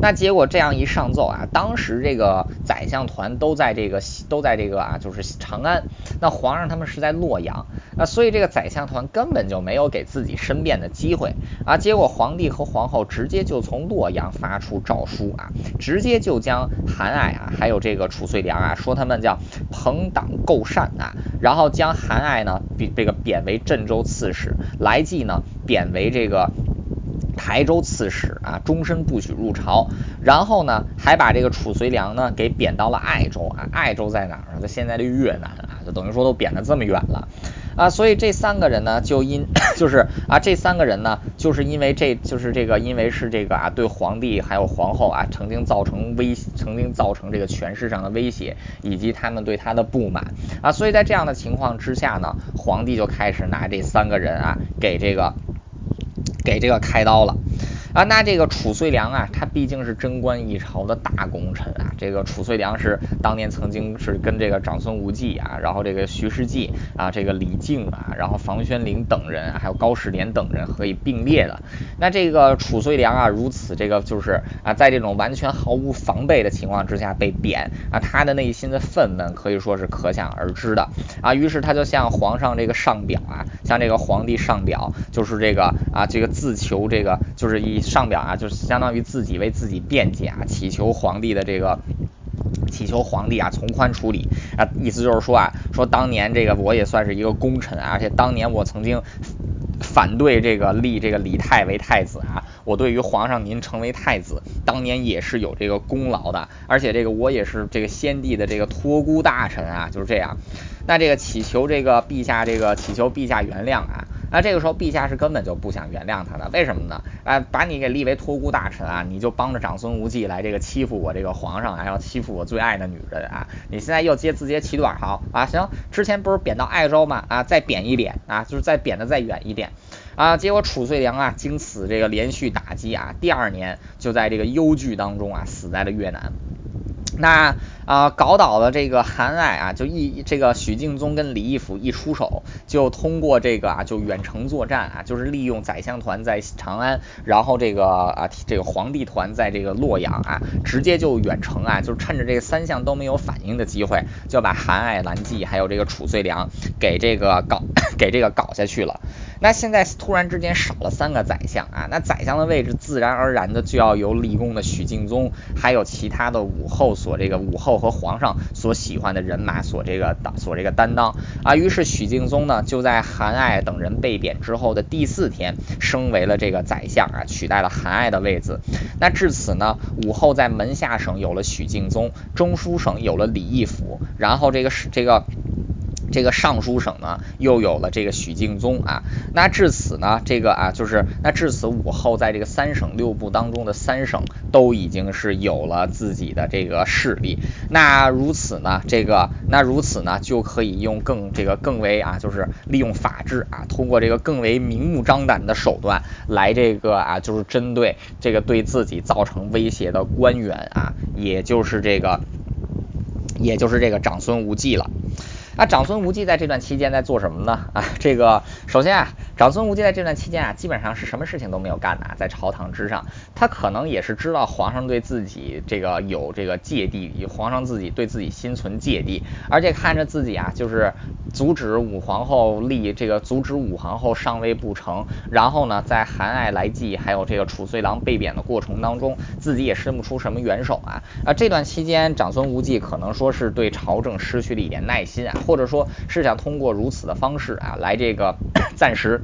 那结果这样一上奏啊，当时这个宰相团都在这个都在这个啊，就是长安，那皇上他们是在洛阳，那所以这个宰相团根本就没有给自己申辩的机会啊。结果皇帝和皇后直接就从洛阳发出诏书啊，直接就将韩爱啊，还有这个褚遂良啊，说他们叫朋党构善啊。然后将韩爱呢，比这个贬为镇州刺史，来济呢贬为这个台州刺史啊，终身不许入朝。然后呢，还把这个褚遂良呢给贬到了爱州啊，爱州在哪儿呢？在现在的越南啊，就等于说都贬得这么远了。啊，所以这三个人呢，就因 <coughs> 就是啊，这三个人呢，就是因为这就是这个，因为是这个啊，对皇帝还有皇后啊，曾经造成威，曾经造成这个权势上的威胁，以及他们对他的不满啊，所以在这样的情况之下呢，皇帝就开始拿这三个人啊，给这个给这个开刀了。啊，那这个褚遂良啊，他毕竟是贞观一朝的大功臣啊。这个褚遂良是当年曾经是跟这个长孙无忌啊，然后这个徐世绩啊，这个李靖啊，然后房玄龄等人，还有高士廉等人可以并列的。那这个褚遂良啊，如此这个就是啊，在这种完全毫无防备的情况之下被贬啊，他的内心的愤懑可以说是可想而知的啊。于是他就向皇上这个上表啊，向这个皇帝上表，就是这个啊，这个自求这个就是以。上表啊，就是相当于自己为自己辩解啊，祈求皇帝的这个，祈求皇帝啊从宽处理啊，意思就是说啊，说当年这个我也算是一个功臣啊，而且当年我曾经反对这个立这个李泰为太子啊，我对于皇上您成为太子，当年也是有这个功劳的，而且这个我也是这个先帝的这个托孤大臣啊，就是这样。那这个祈求这个陛下这个祈求陛下原谅啊。那这个时候，陛下是根本就不想原谅他的，为什么呢？啊，把你给立为托孤大臣啊，你就帮着长孙无忌来这个欺负我这个皇上，还要欺负我最爱的女人啊！你现在又接自揭其短，好啊，行，之前不是贬到爱州吗？啊，再贬一贬啊，就是再贬的再远一点啊。结果褚遂良啊，经此这个连续打击啊，第二年就在这个忧惧当中啊，死在了越南。那啊，搞倒了这个韩爱啊，就一这个许敬宗跟李义府一出手，就通过这个啊，就远程作战啊，就是利用宰相团在长安，然后这个啊，这个皇帝团在这个洛阳啊，直接就远程啊，就是趁着这三项都没有反应的机会，就把韩爱、兰济还有这个褚遂良给这个搞 <coughs> 给这个搞下去了。那现在突然之间少了三个宰相啊，那宰相的位置自然而然的就要由立功的许敬宗，还有其他的武后所这个武后和皇上所喜欢的人马所这个所这个担当啊。于是许敬宗呢就在韩爱等人被贬之后的第四天升为了这个宰相啊，取代了韩爱的位子。那至此呢，武后在门下省有了许敬宗，中书省有了李义府，然后这个这个。这个尚书省呢，又有了这个许敬宗啊，那至此呢，这个啊，就是那至此武后在这个三省六部当中的三省都已经是有了自己的这个势力，那如此呢，这个那如此呢，就可以用更这个更为啊，就是利用法治啊，通过这个更为明目张胆的手段来这个啊，就是针对这个对自己造成威胁的官员啊，也就是这个，也就是这个长孙无忌了。那长孙无忌在这段期间在做什么呢？啊，这个首先啊。长孙无忌在这段期间啊，基本上是什么事情都没有干的啊，在朝堂之上，他可能也是知道皇上对自己这个有这个芥蒂，皇上自己对自己心存芥蒂，而且看着自己啊，就是阻止武皇后立这个，阻止武皇后上位不成，然后呢，在韩爱来济还有这个褚遂良被贬的过程当中，自己也伸不出什么援手啊啊！这段期间，长孙无忌可能说是对朝政失去了一点耐心啊，或者说是想通过如此的方式啊，来这个 <coughs> 暂时。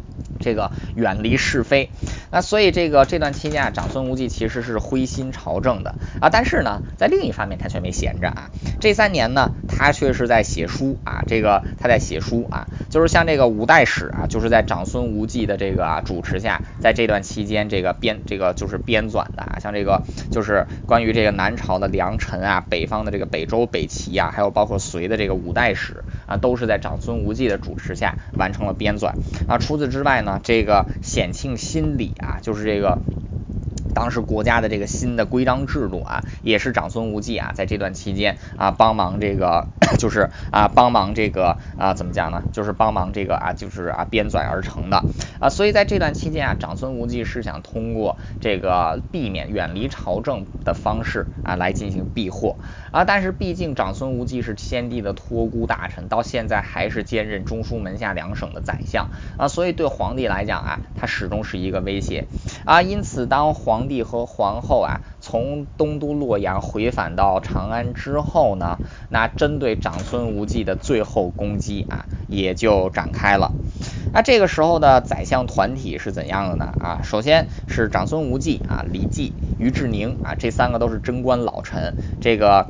这个远离是非，那所以这个这段期间啊，长孙无忌其实是灰心朝政的。啊，但是呢，在另一方面他却没闲着啊，这三年呢，他却是在写书啊，这个他在写书啊，就是像这个五代史啊，就是在长孙无忌的这个啊主持下，在这段期间这个编这个就是编纂的啊，像这个就是关于这个南朝的良辰啊，北方的这个北周、北齐啊，还有包括隋的这个五代史啊，都是在长孙无忌的主持下完成了编纂。啊，除此之外呢。啊这个显庆心理啊，就是这个当时国家的这个新的规章制度啊，也是长孙无忌啊，在这段期间啊，帮忙这个 <clears throat> 就是啊，帮忙这个啊，怎么讲呢？就是帮忙这个啊，就是啊，编纂而成的啊。所以在这段期间啊，长孙无忌是想通过这个避免远离朝政的方式啊，来进行避祸啊。但是毕竟长孙无忌是先帝的托孤大臣，到现在还是兼任中书门下两省的宰相啊，所以对皇帝来讲啊，他始终是一个威胁啊。因此，当皇帝和皇后啊从东都洛阳回返到长安之后呢，那针对长孙无忌的最后攻击啊，也就展开了。那这个时候的宰相团体是怎样的呢？啊，首先是长孙无忌啊、李绩、于志宁啊，这三个都是贞观老臣。这个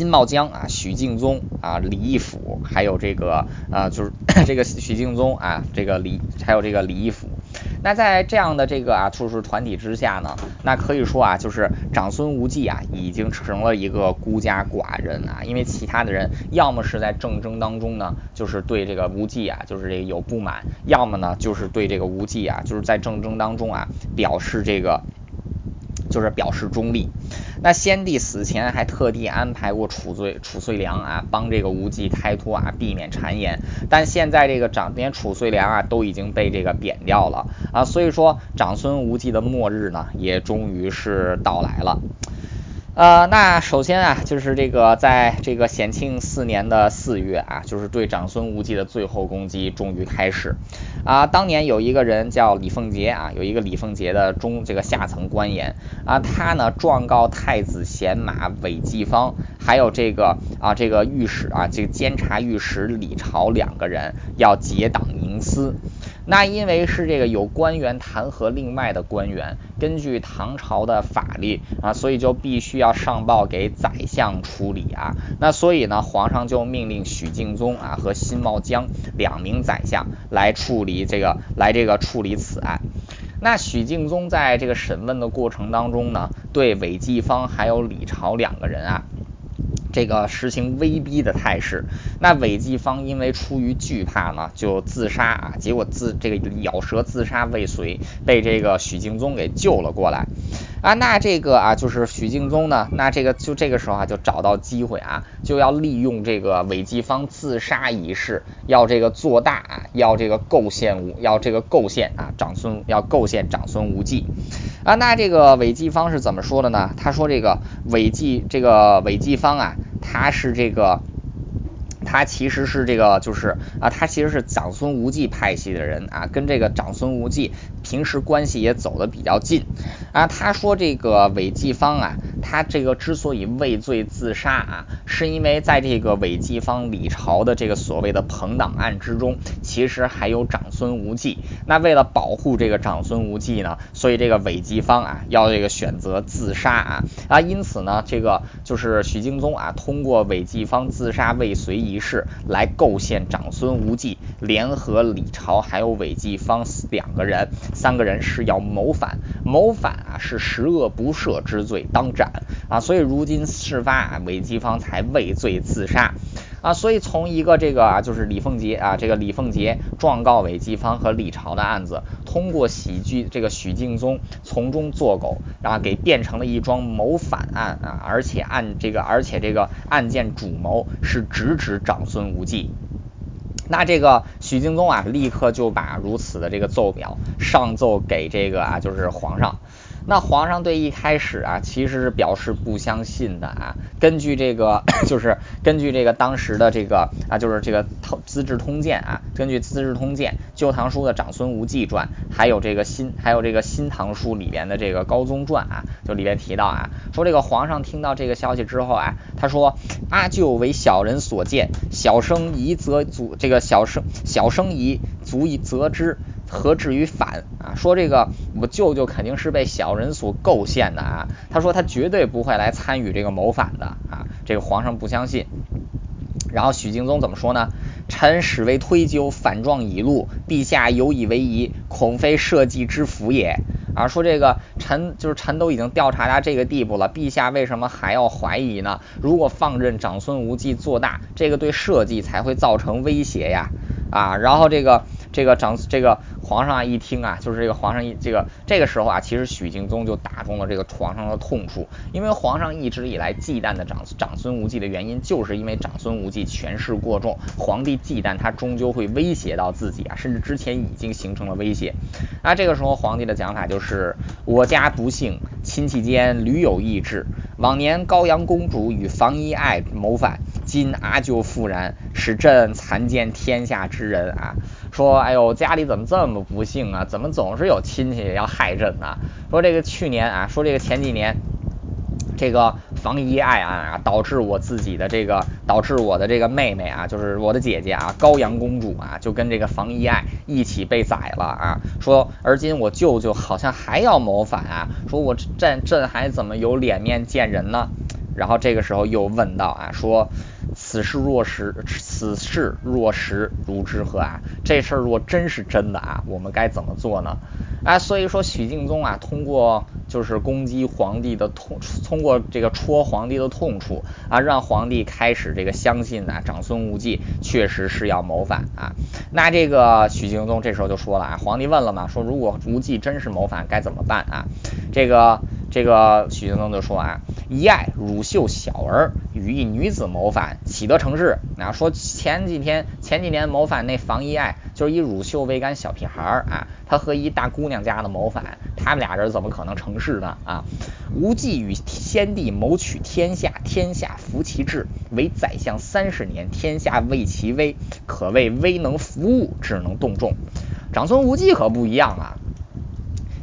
辛茂江啊、许敬宗啊、李义府，还有这个啊，就是 <coughs> 这个许敬宗啊，这个李，还有这个李义府。那在这样的这个啊，就是团体之下呢，那可以说啊，就是长孙无忌啊，已经成了一个孤家寡人啊，因为其他的人要么是在政争当中呢，就是对这个无忌啊，就是这个有不满，要么呢，就是对这个无忌啊，就是在政争当中啊，表示这个。就是表示中立。那先帝死前还特地安排过褚遂褚遂良啊，帮这个无忌开脱啊，避免谗言。但现在这个长连褚遂良啊都已经被这个贬掉了啊，所以说长孙无忌的末日呢，也终于是到来了。呃，那首先啊，就是这个在这个显庆四年的四月啊，就是对长孙无忌的最后攻击终于开始。啊，当年有一个人叫李凤杰啊，有一个李凤杰的中这个下层官员啊，他呢状告太子贤马韦继方，还有这个啊这个御史啊，这个监察御史李朝两个人要结党营私。那因为是这个有官员弹劾另外的官员，根据唐朝的法律啊，所以就必须要上报给宰相处理啊。那所以呢，皇上就命令许敬宗啊和辛茂江两名宰相来处理这个，来这个处理此案。那许敬宗在这个审问的过程当中呢，对韦继方还有李朝两个人啊。这个实行威逼的态势，那韦继方因为出于惧怕呢，就自杀啊，结果自这个咬舌自杀未遂，被这个许敬宗给救了过来。啊。那这个啊，就是许敬宗呢，那这个就这个时候啊，就找到机会啊，就要利用这个韦继方自杀一事，要这个做大啊，要这个构陷无，要这个构陷啊，长孙要构陷长孙无忌。啊，那这个韦继方是怎么说的呢？他说这个韦继这个韦继方啊，他是这个。他其实是这个，就是啊，他其实是长孙无忌派系的人啊，跟这个长孙无忌平时关系也走得比较近啊。他说这个韦继方啊，他这个之所以畏罪自杀啊，是因为在这个韦继方李朝的这个所谓的朋党案之中，其实还有长孙无忌。那为了保护这个长孙无忌呢，所以这个韦继方啊，要这个选择自杀啊啊。因此呢，这个就是许敬宗啊，通过韦继方自杀未遂一是来构陷长孙无忌，联合李朝还有韦季方两个人，三个人是要谋反，谋反啊是十恶不赦之罪，当斩啊！所以如今事发啊，韦季方才畏罪自杀啊！所以从一个这个啊，就是李凤杰啊，这个李凤杰状告韦继芳和李朝的案子，通过喜剧这个许敬宗从中作狗，然后给变成了一桩谋反案啊！而且案这个，而且这个案件主谋是直指长孙无忌。那这个许敬宗啊，立刻就把如此的这个奏表上奏给这个啊，就是皇上。那皇上对一开始啊，其实是表示不相信的啊。根据这个，<coughs> 就是根据这个当时的这个啊，就是这个《资治通鉴》啊，根据《资治通鉴》《旧唐书》的长孙无忌传，还有这个新，还有这个《新唐书》里边的这个高宗传啊，就里边提到啊，说这个皇上听到这个消息之后啊，他说阿舅为小人所见，小生疑则足，这个小生小生疑足以责之。何至于反啊？说这个我舅舅肯定是被小人所构陷的啊！他说他绝对不会来参与这个谋反的啊！这个皇上不相信。然后许敬宗怎么说呢？臣始为推究，反状已露，陛下有以为疑，恐非社稷之福也啊！说这个臣就是臣都已经调查到这个地步了，陛下为什么还要怀疑呢？如果放任长孙无忌做大，这个对社稷才会造成威胁呀！啊，然后这个这个长这个。皇上啊一听啊，就是这个皇上一这个这个时候啊，其实许敬宗就打中了这个皇上的痛处，因为皇上一直以来忌惮的长长孙无忌的原因，就是因为长孙无忌权势过重，皇帝忌惮他终究会威胁到自己啊，甚至之前已经形成了威胁。那这个时候皇帝的讲法就是：我家不幸，亲戚间屡有异志，往年高阳公主与房遗爱谋反，今阿舅复然，使朕残见天下之人啊。说，哎呦，家里怎么这么不幸啊？怎么总是有亲戚要害朕呢？说这个去年啊，说这个前几年，这个房遗爱啊，导致我自己的这个，导致我的这个妹妹啊，就是我的姐姐啊，高阳公主啊，就跟这个房遗爱一起被宰了啊。说，而今我舅舅好像还要谋反啊。说我朕朕还怎么有脸面见人呢？然后这个时候又问到啊，说。此事若实，此事若实，如之何啊？这事儿若真是真的啊，我们该怎么做呢？啊，所以说许敬宗啊，通过就是攻击皇帝的痛，通过这个戳皇帝的痛处啊，让皇帝开始这个相信啊，长孙无忌确实是要谋反啊。那这个许敬宗这时候就说了啊，皇帝问了嘛，说如果无忌真是谋反，该怎么办啊？这个。这个许敬宗就说啊，一爱乳臭小儿与一女子谋反，岂得成事？啊，说前几天前几年谋反那房一爱，就是以乳臭为干小屁孩儿啊，他和一大姑娘家的谋反，他们俩人怎么可能成事呢？啊，无忌与先帝谋取天下，天下服其志，为宰相三十年，天下畏其威，可谓威能服务，智能动众。长孙无忌可不一样啊。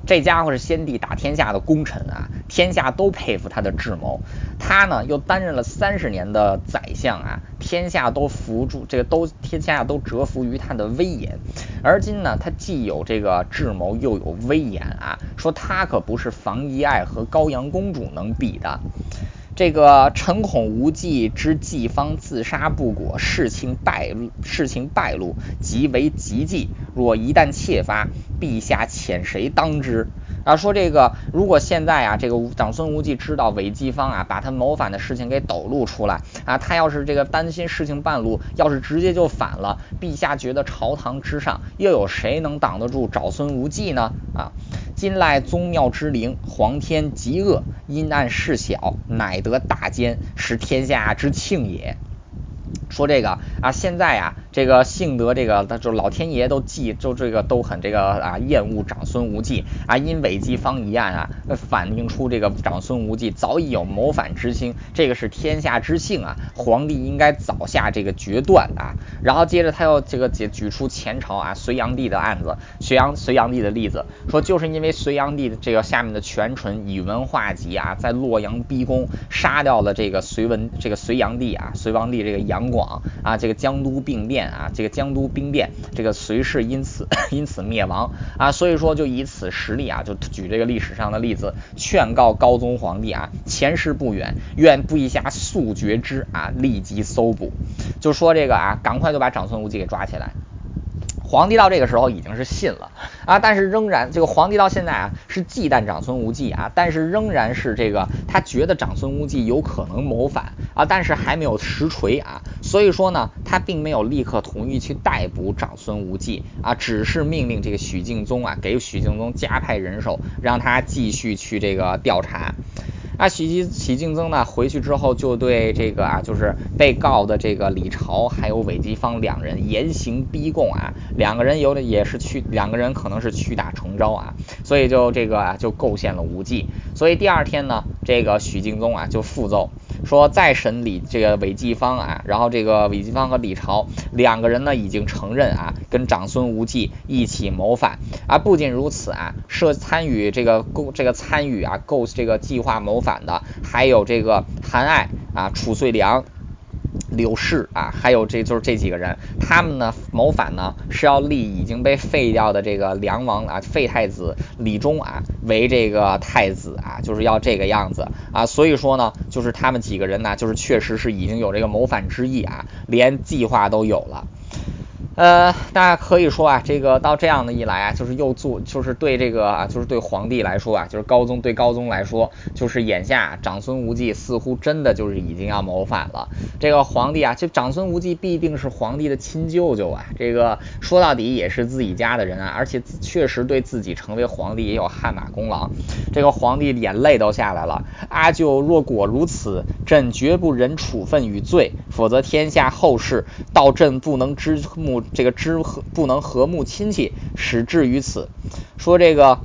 这家伙是先帝打天下的功臣啊，天下都佩服他的智谋。他呢又担任了三十年的宰相啊，天下都服住这个都天下都折服于他的威严。而今呢，他既有这个智谋，又有威严啊，说他可不是房遗爱和高阳公主能比的。这个臣恐无忌之计方自杀不果，事情败露事情败露，即为急计。若一旦窃发，陛下遣谁当之？啊，说这个如果现在啊，这个长孙无忌知道韦姬方啊把他谋反的事情给抖露出来啊，他要是这个担心事情半路，要是直接就反了，陛下觉得朝堂之上又有谁能挡得住长孙无忌呢？啊？今赖宗庙之灵，皇天极恶，阴暗事小，乃得大奸，是天下之庆也。说这个啊，现在啊，这个幸得这个，他就老天爷都记，就这个都很这个啊，厌恶长孙无忌啊，因韦姬方一案啊，反映出这个长孙无忌早已有谋反之心，这个是天下之幸啊，皇帝应该早下这个决断啊。然后接着他又这个举举出前朝啊，隋炀帝的案子，隋炀隋炀帝的例子，说就是因为隋炀帝的这个下面的权臣宇文化及啊，在洛阳逼宫，杀掉了这个隋文这个隋炀帝啊，隋炀帝这个杨广。啊，这个江都兵变啊，这个江都兵变，这个隋氏因此 <coughs> 因此灭亡啊，所以说就以此实例啊，就举这个历史上的例子，劝告高宗皇帝啊，前事不远，愿陛下速决之啊，立即搜捕，就说这个啊，赶快就把长孙无忌给抓起来。皇帝到这个时候已经是信了啊，但是仍然这个皇帝到现在啊是忌惮长孙无忌啊，但是仍然是这个他觉得长孙无忌有可能谋反啊，但是还没有实锤啊，所以说呢，他并没有立刻同意去逮捕长孙无忌啊，只是命令这个许敬宗啊给许敬宗加派人手，让他继续去这个调查。啊，许继许敬宗呢，回去之后就对这个啊，就是被告的这个李朝还有韦吉芳两人严刑逼供啊，两个人有的也是屈，两个人可能是屈打成招啊，所以就这个啊，就构陷了无忌。所以第二天呢，这个许敬宗啊就复奏。说再审理这个韦继方啊，然后这个韦继方和李朝两个人呢已经承认啊，跟长孙无忌一起谋反啊。不仅如此啊，涉参与这个构这个参与啊构这个计划谋反的还有这个韩爱啊、褚遂良。刘氏啊，还有这就是这几个人，他们呢谋反呢是要立已经被废掉的这个梁王啊废太子李忠啊为这个太子啊，就是要这个样子啊，所以说呢，就是他们几个人呢，就是确实是已经有这个谋反之意啊，连计划都有了。呃，大家可以说啊，这个到这样的一来啊，就是又做，就是对这个啊，就是对皇帝来说啊，就是高宗对高宗来说，就是眼下长孙无忌似乎真的就是已经要谋反了。这个皇帝啊，就长孙无忌必定是皇帝的亲舅舅啊，这个说到底也是自己家的人啊，而且确实对自己成为皇帝也有汗马功劳。这个皇帝眼泪都下来了，阿舅若果如此，朕绝不忍处分与罪，否则天下后事到朕不能知目。这个知和不能和睦亲戚，始至于此。说这个，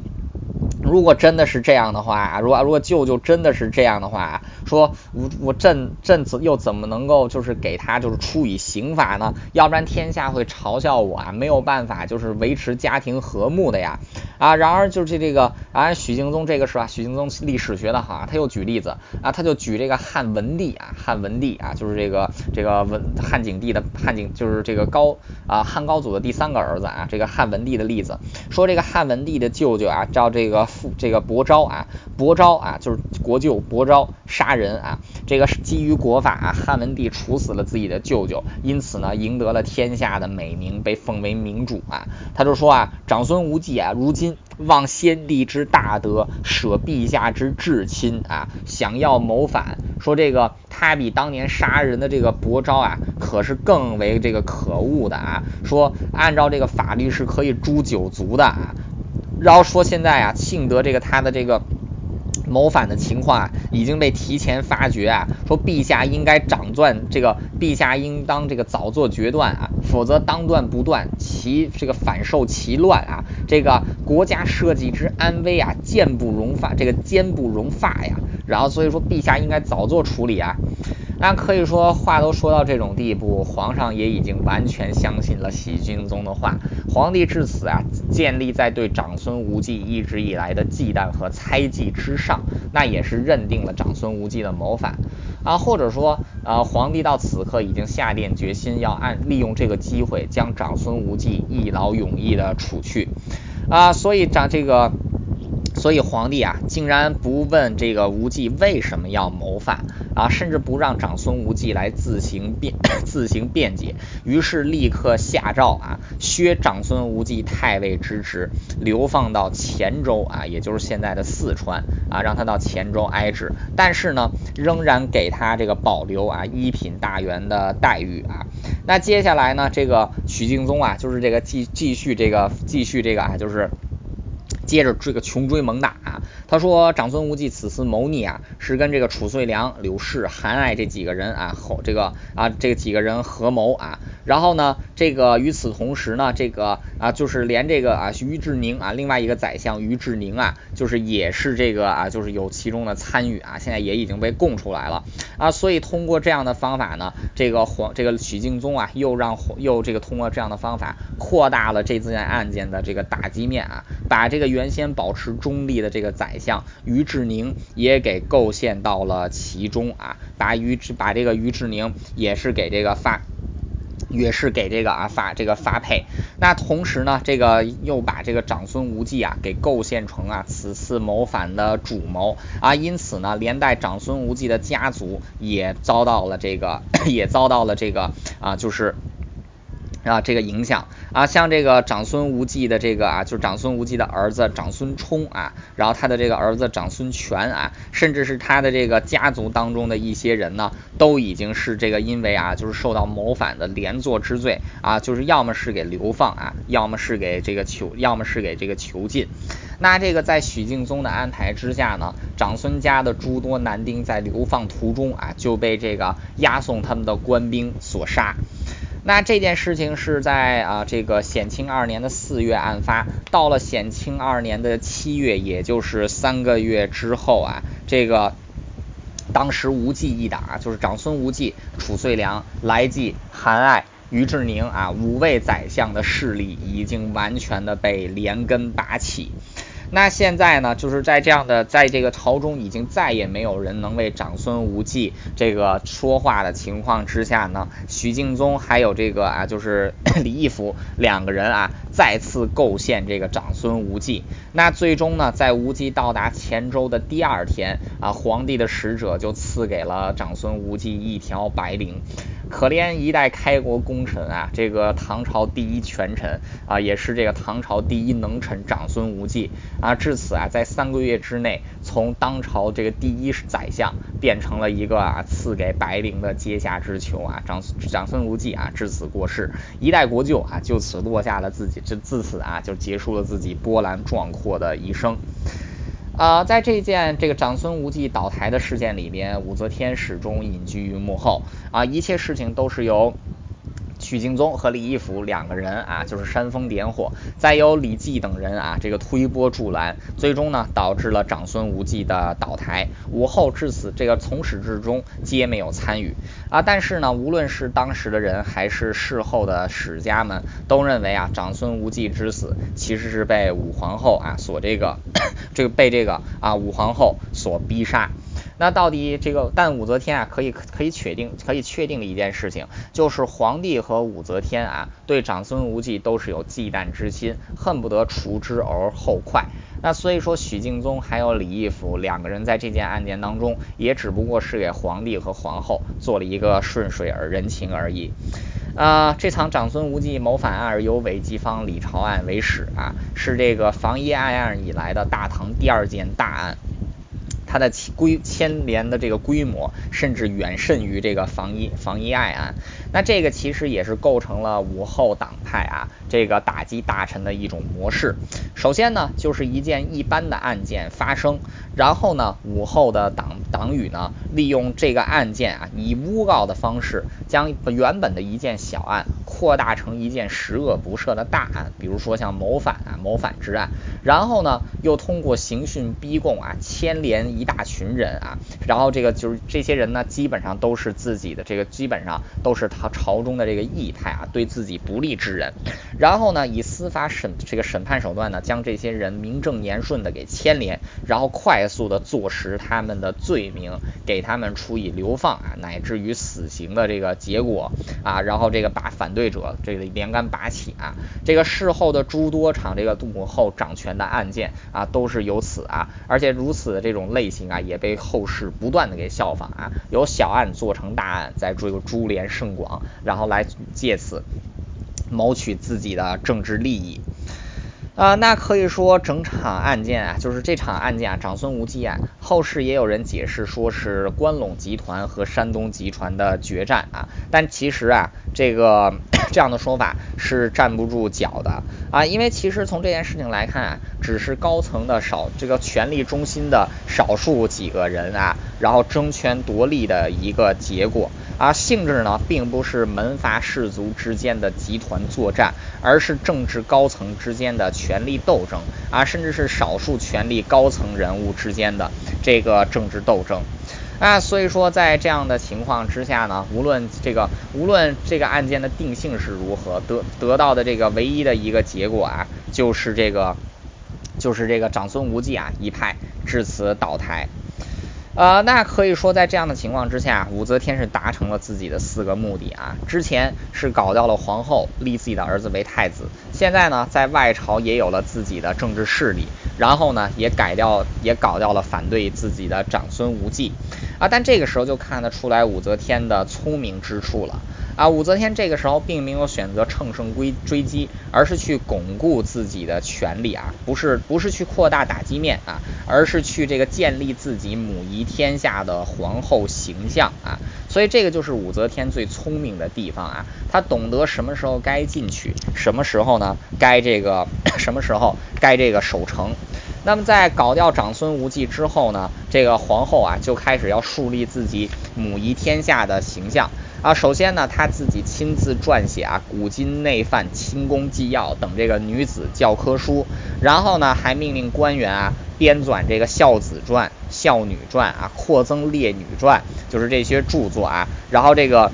如果真的是这样的话，如果如果舅舅真的是这样的话。说，我我朕朕子又怎么能够就是给他就是处以刑罚呢？要不然天下会嘲笑我啊，没有办法就是维持家庭和睦的呀啊！然而就是这个啊，许敬宗这个是吧？许敬宗历史学的好啊，他又举例子啊，他就举这个汉文帝啊，汉文帝啊，就是这个这个文汉景帝的汉景，就是这个高啊汉高祖的第三个儿子啊，这个汉文帝的例子，说这个汉文帝的舅舅啊，叫这个父这个伯昭啊，伯昭啊，就是国舅伯昭杀人。人啊，这个是基于国法，汉文帝处死了自己的舅舅，因此呢，赢得了天下的美名，被封为明主啊。他就说啊，长孙无忌啊，如今忘先帝之大德，舍陛下之至亲啊，想要谋反，说这个他比当年杀人的这个伯昭啊，可是更为这个可恶的啊。说按照这个法律是可以诛九族的啊。然后说现在啊，幸得这个他的这个。谋反的情况啊，已经被提前发觉啊，说陛下应该掌断这个，陛下应当这个早做决断啊，否则当断不断，其这个反受其乱啊，这个国家社稷之安危啊，剑不容发，这个坚不容发呀，然后所以说陛下应该早做处理啊。那可以说，话都说到这种地步，皇上也已经完全相信了喜君宗的话。皇帝至此啊，建立在对长孙无忌一直以来的忌惮和猜忌之上，那也是认定了长孙无忌的谋反啊，或者说，呃，皇帝到此刻已经下定决心要按利用这个机会将长孙无忌一劳永逸的除去啊，所以长这个。所以皇帝啊，竟然不问这个无忌为什么要谋反啊，甚至不让长孙无忌来自行辩 <coughs> 自行辩解，于是立刻下诏啊，削长孙无忌太尉之职，流放到黔州啊，也就是现在的四川啊，让他到黔州挨制。但是呢，仍然给他这个保留啊一品大员的待遇啊。那接下来呢，这个许敬宗啊，就是这个继继续这个继续这个啊，就是。接着这个穷追猛打啊，他说长孙无忌此次谋逆啊，是跟这个褚遂良、柳氏、韩爱这几个人啊后这个啊这几个人合谋啊。然后呢，这个与此同时呢，这个啊，就是连这个啊，于志宁啊，另外一个宰相于志宁啊，就是也是这个啊，就是有其中的参与啊，现在也已经被供出来了啊。所以通过这样的方法呢，这个皇这个许敬宗啊，又让又这个通过这样的方法扩大了这件案件的这个打击面啊，把这个原原先保持中立的这个宰相于志宁也给构陷到了其中啊，把于志把这个于志宁也是给这个发。也是给这个啊发这个发配，那同时呢，这个又把这个长孙无忌啊给构陷成啊此次谋反的主谋啊，因此呢，连带长孙无忌的家族也遭到了这个，<coughs> 也遭到了这个啊，就是。啊，这个影响啊，像这个长孙无忌的这个啊，就是长孙无忌的儿子长孙冲啊，然后他的这个儿子长孙权啊，甚至是他的这个家族当中的一些人呢，都已经是这个因为啊，就是受到谋反的连坐之罪啊，就是要么是给流放啊，要么是给这个囚，要么是给这个囚禁。那这个在许敬宗的安排之下呢，长孙家的诸多男丁在流放途中啊，就被这个押送他们的官兵所杀。那这件事情是在啊这个显庆二年的四月案发，到了显庆二年的七月，也就是三个月之后啊，这个当时无忌一党，就是长孙无忌、褚遂良、来济、韩爱、于志宁啊五位宰相的势力已经完全的被连根拔起。那现在呢，就是在这样的，在这个朝中已经再也没有人能为长孙无忌这个说话的情况之下呢，许敬宗还有这个啊，就是李义府两个人啊，再次构陷这个长孙无忌。那最终呢，在无忌到达黔州的第二天啊，皇帝的使者就赐给了长孙无忌一条白绫。可怜一代开国功臣啊，这个唐朝第一权臣啊，也是这个唐朝第一能臣长孙无忌啊，至此啊，在三个月之内，从当朝这个第一宰相变成了一个啊赐给白灵的阶下之囚啊，长长孙无忌啊，至此过世，一代国舅啊，就此落下了自己，这自此啊，就结束了自己波澜壮阔的一生。啊，在这件这个长孙无忌倒台的事件里边，武则天始终隐居于幕后啊，一切事情都是由。许敬宗和李义府两个人啊，就是煽风点火，再由李绩等人啊，这个推波助澜，最终呢，导致了长孙无忌的倒台。武后至此，这个从始至终皆没有参与啊。但是呢，无论是当时的人还是事后的史家们，都认为啊，长孙无忌之死其实是被武皇后啊所这个 <coughs> 这个被这个啊武皇后所逼杀。那到底这个，但武则天啊，可以可以确定，可以确定的一件事情，就是皇帝和武则天啊，对长孙无忌都是有忌惮之心，恨不得除之而后快。那所以说，许敬宗还有李义府两个人在这件案件当中，也只不过是给皇帝和皇后做了一个顺水而人情而已。啊，这场长孙无忌谋反案由韦继芳李朝案为始啊，是这个防疫案案以来的大唐第二件大案。它的规牵连的这个规模，甚至远甚于这个防疫防疫爱案。那这个其实也是构成了武后党派啊，这个打击大臣的一种模式。首先呢，就是一件一般的案件发生，然后呢，武后的党党羽呢，利用这个案件啊，以诬告的方式，将原本的一件小案扩大成一件十恶不赦的大案，比如说像谋反啊、谋反之案。然后呢，又通过刑讯逼供啊，牵连一。大群人啊，然后这个就是这些人呢，基本上都是自己的这个，基本上都是他朝中的这个异派啊，对自己不利之人。然后呢，以司法审这个审判手段呢，将这些人名正言顺的给牵连，然后快速的坐实他们的罪名，给他们处以流放啊，乃至于死刑的这个结果啊，然后这个把反对者这个连根拔起啊，这个事后的诸多场这个武后掌权的案件啊，都是由此啊，而且如此的这种类型。啊，也被后世不断的给效仿啊，由小案做成大案，再追个株连甚广，然后来借此谋取自己的政治利益。啊，那可以说整场案件啊，就是这场案件啊，长孙无忌案，后世也有人解释说是关陇集团和山东集团的决战啊，但其实啊，这个 <clears throat> 这样的说法是站不住脚的啊，因为其实从这件事情来看啊，只是高层的少这个权力中心的少数几个人啊，然后争权夺利的一个结果。啊，性质呢，并不是门阀士族之间的集团作战，而是政治高层之间的权权力斗争啊，甚至是少数权力高层人物之间的这个政治斗争啊。所以说，在这样的情况之下呢，无论这个无论这个案件的定性是如何，得得到的这个唯一的一个结果啊，就是这个就是这个长孙无忌啊一派至此倒台。呃，那可以说，在这样的情况之下，武则天是达成了自己的四个目的啊。之前是搞掉了皇后，立自己的儿子为太子；现在呢，在外朝也有了自己的政治势力，然后呢，也改掉，也搞掉了反对自己的长孙无忌啊。但这个时候就看得出来武则天的聪明之处了。啊，武则天这个时候并没有选择乘胜追追击，而是去巩固自己的权力啊，不是不是去扩大打击面啊，而是去这个建立自己母仪天下的皇后形象啊，所以这个就是武则天最聪明的地方啊，她懂得什么时候该进取，什么时候呢该这个 <coughs> 什么时候该这个守城。那么在搞掉长孙无忌之后呢，这个皇后啊就开始要树立自己母仪天下的形象。啊，首先呢，他自己亲自撰写啊《古今内范清宫纪要》等这个女子教科书，然后呢，还命令官员啊编纂这个《孝子传》《孝女传》啊，扩增《列女传》，就是这些著作啊，然后这个。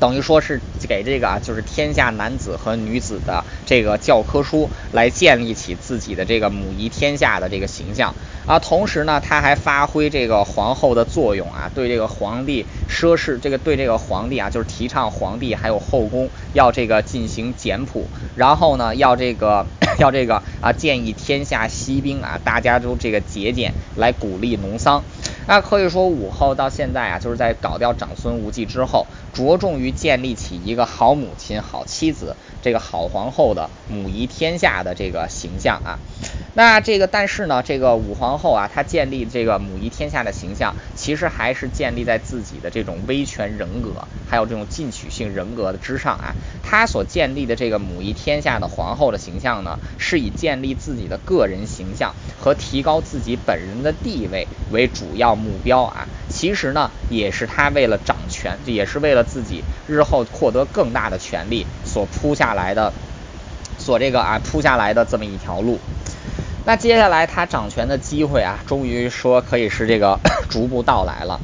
等于说是给这个啊，就是天下男子和女子的这个教科书，来建立起自己的这个母仪天下的这个形象啊。同时呢，他还发挥这个皇后的作用啊，对这个皇帝奢侈，这个对这个皇帝啊，就是提倡皇帝还有后宫要这个进行简朴，然后呢，要这个 <coughs> 要这个啊，建议天下息兵啊，大家都这个节俭，来鼓励农桑。那可以说武后到现在啊，就是在搞掉长孙无忌之后，着重于建立起一个好母亲、好妻子、这个好皇后的母仪天下的这个形象啊。那这个，但是呢，这个武皇后啊，她建立这个母仪天下的形象，其实还是建立在自己的这种威权人格，还有这种进取性人格的之上啊。她所建立的这个母仪天下的皇后的形象呢，是以建立自己的个人形象和提高自己本人的地位为主要目标啊。其实呢，也是他为了掌权，也是为了自己日后获得更大的权利所铺下来的，所这个啊铺下来的这么一条路。那接下来他掌权的机会啊，终于说可以是这个 <coughs> 逐步到来了，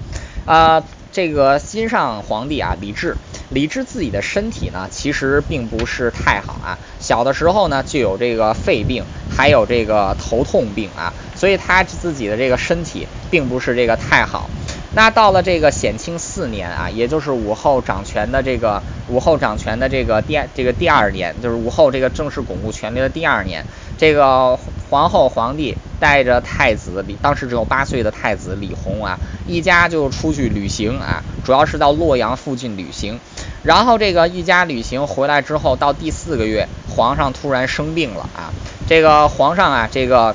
啊，这个新上皇帝啊，李治，李治自己的身体呢，其实并不是太好啊，小的时候呢就有这个肺病，还有这个头痛病啊，所以他自己的这个身体并不是这个太好。那到了这个显庆四年啊，也就是武后掌权的这个武后掌权的这个第这个第二年，就是武后这个正式巩固权力的第二年，这个。皇后、皇帝带着太子李，当时只有八岁的太子李弘啊，一家就出去旅行啊，主要是到洛阳附近旅行。然后这个一家旅行回来之后，到第四个月，皇上突然生病了啊。这个皇上啊，这个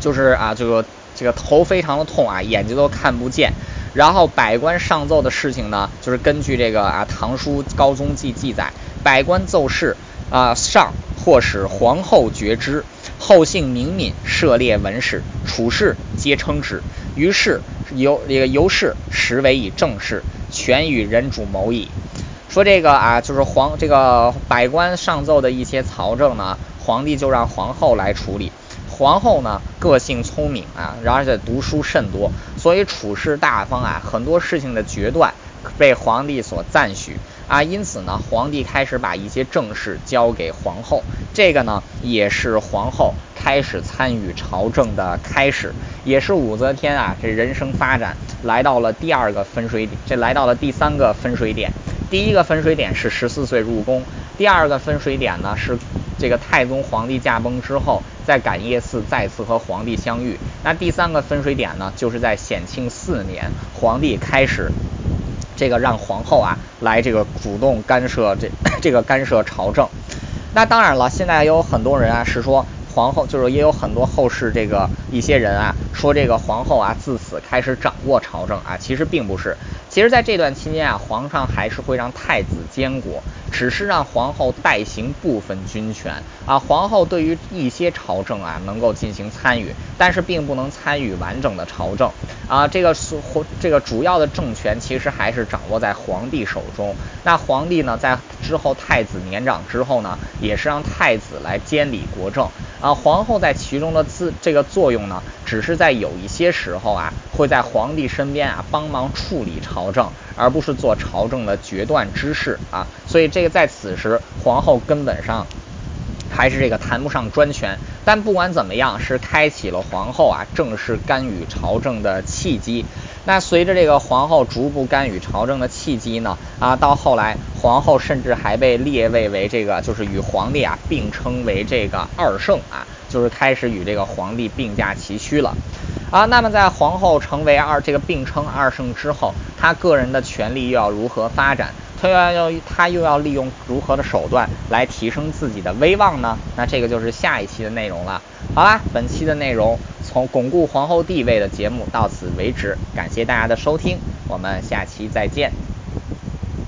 就是啊，这个这个头非常的痛啊，眼睛都看不见。然后百官上奏的事情呢，就是根据这个啊《唐书高宗记》记载，百官奏事啊上或使皇后觉之。后姓明敏，涉猎文史，处事皆称之。于是由这个由是实为以正事，全与人主谋矣。说这个啊，就是皇这个百官上奏的一些曹政呢，皇帝就让皇后来处理。皇后呢，个性聪明啊，而且读书甚多，所以处事大方啊，很多事情的决断被皇帝所赞许。啊，因此呢，皇帝开始把一些政事交给皇后，这个呢，也是皇后开始参与朝政的开始，也是武则天啊这人生发展来到了第二个分水点，这来到了第三个分水点。第一个分水点是十四岁入宫，第二个分水点呢是这个太宗皇帝驾崩之后，在感业寺再次和皇帝相遇。那第三个分水点呢，就是在显庆四年，皇帝开始。这个让皇后啊来这个主动干涉这这个干涉朝政，那当然了，现在有很多人啊是说皇后就是也有很多后世这个一些人啊说这个皇后啊自此开始掌握朝政啊，其实并不是。其实，在这段期间啊，皇上还是会让太子监国，只是让皇后代行部分军权啊。皇后对于一些朝政啊，能够进行参与，但是并不能参与完整的朝政啊。这个是这个主要的政权其实还是掌握在皇帝手中。那皇帝呢，在之后太子年长之后呢，也是让太子来监理国政啊。皇后在其中的自这个作用呢，只是在有一些时候啊，会在皇帝身边啊帮忙处理朝。政，而不是做朝政的决断之事啊，所以这个在此时，皇后根本上还是这个谈不上专权。但不管怎么样，是开启了皇后啊正式干预朝政的契机。那随着这个皇后逐步干预朝政的契机呢，啊，到后来皇后甚至还被列位为这个，就是与皇帝啊并称为这个二圣啊，就是开始与这个皇帝并驾齐驱了。啊，那么在皇后成为二这个并称二圣之后，她个人的权力又要如何发展？她又要她又要利用如何的手段来提升自己的威望呢？那这个就是下一期的内容了。好啦，本期的内容巩固皇后地位的节目到此为止，感谢大家的收听，我们下期再见。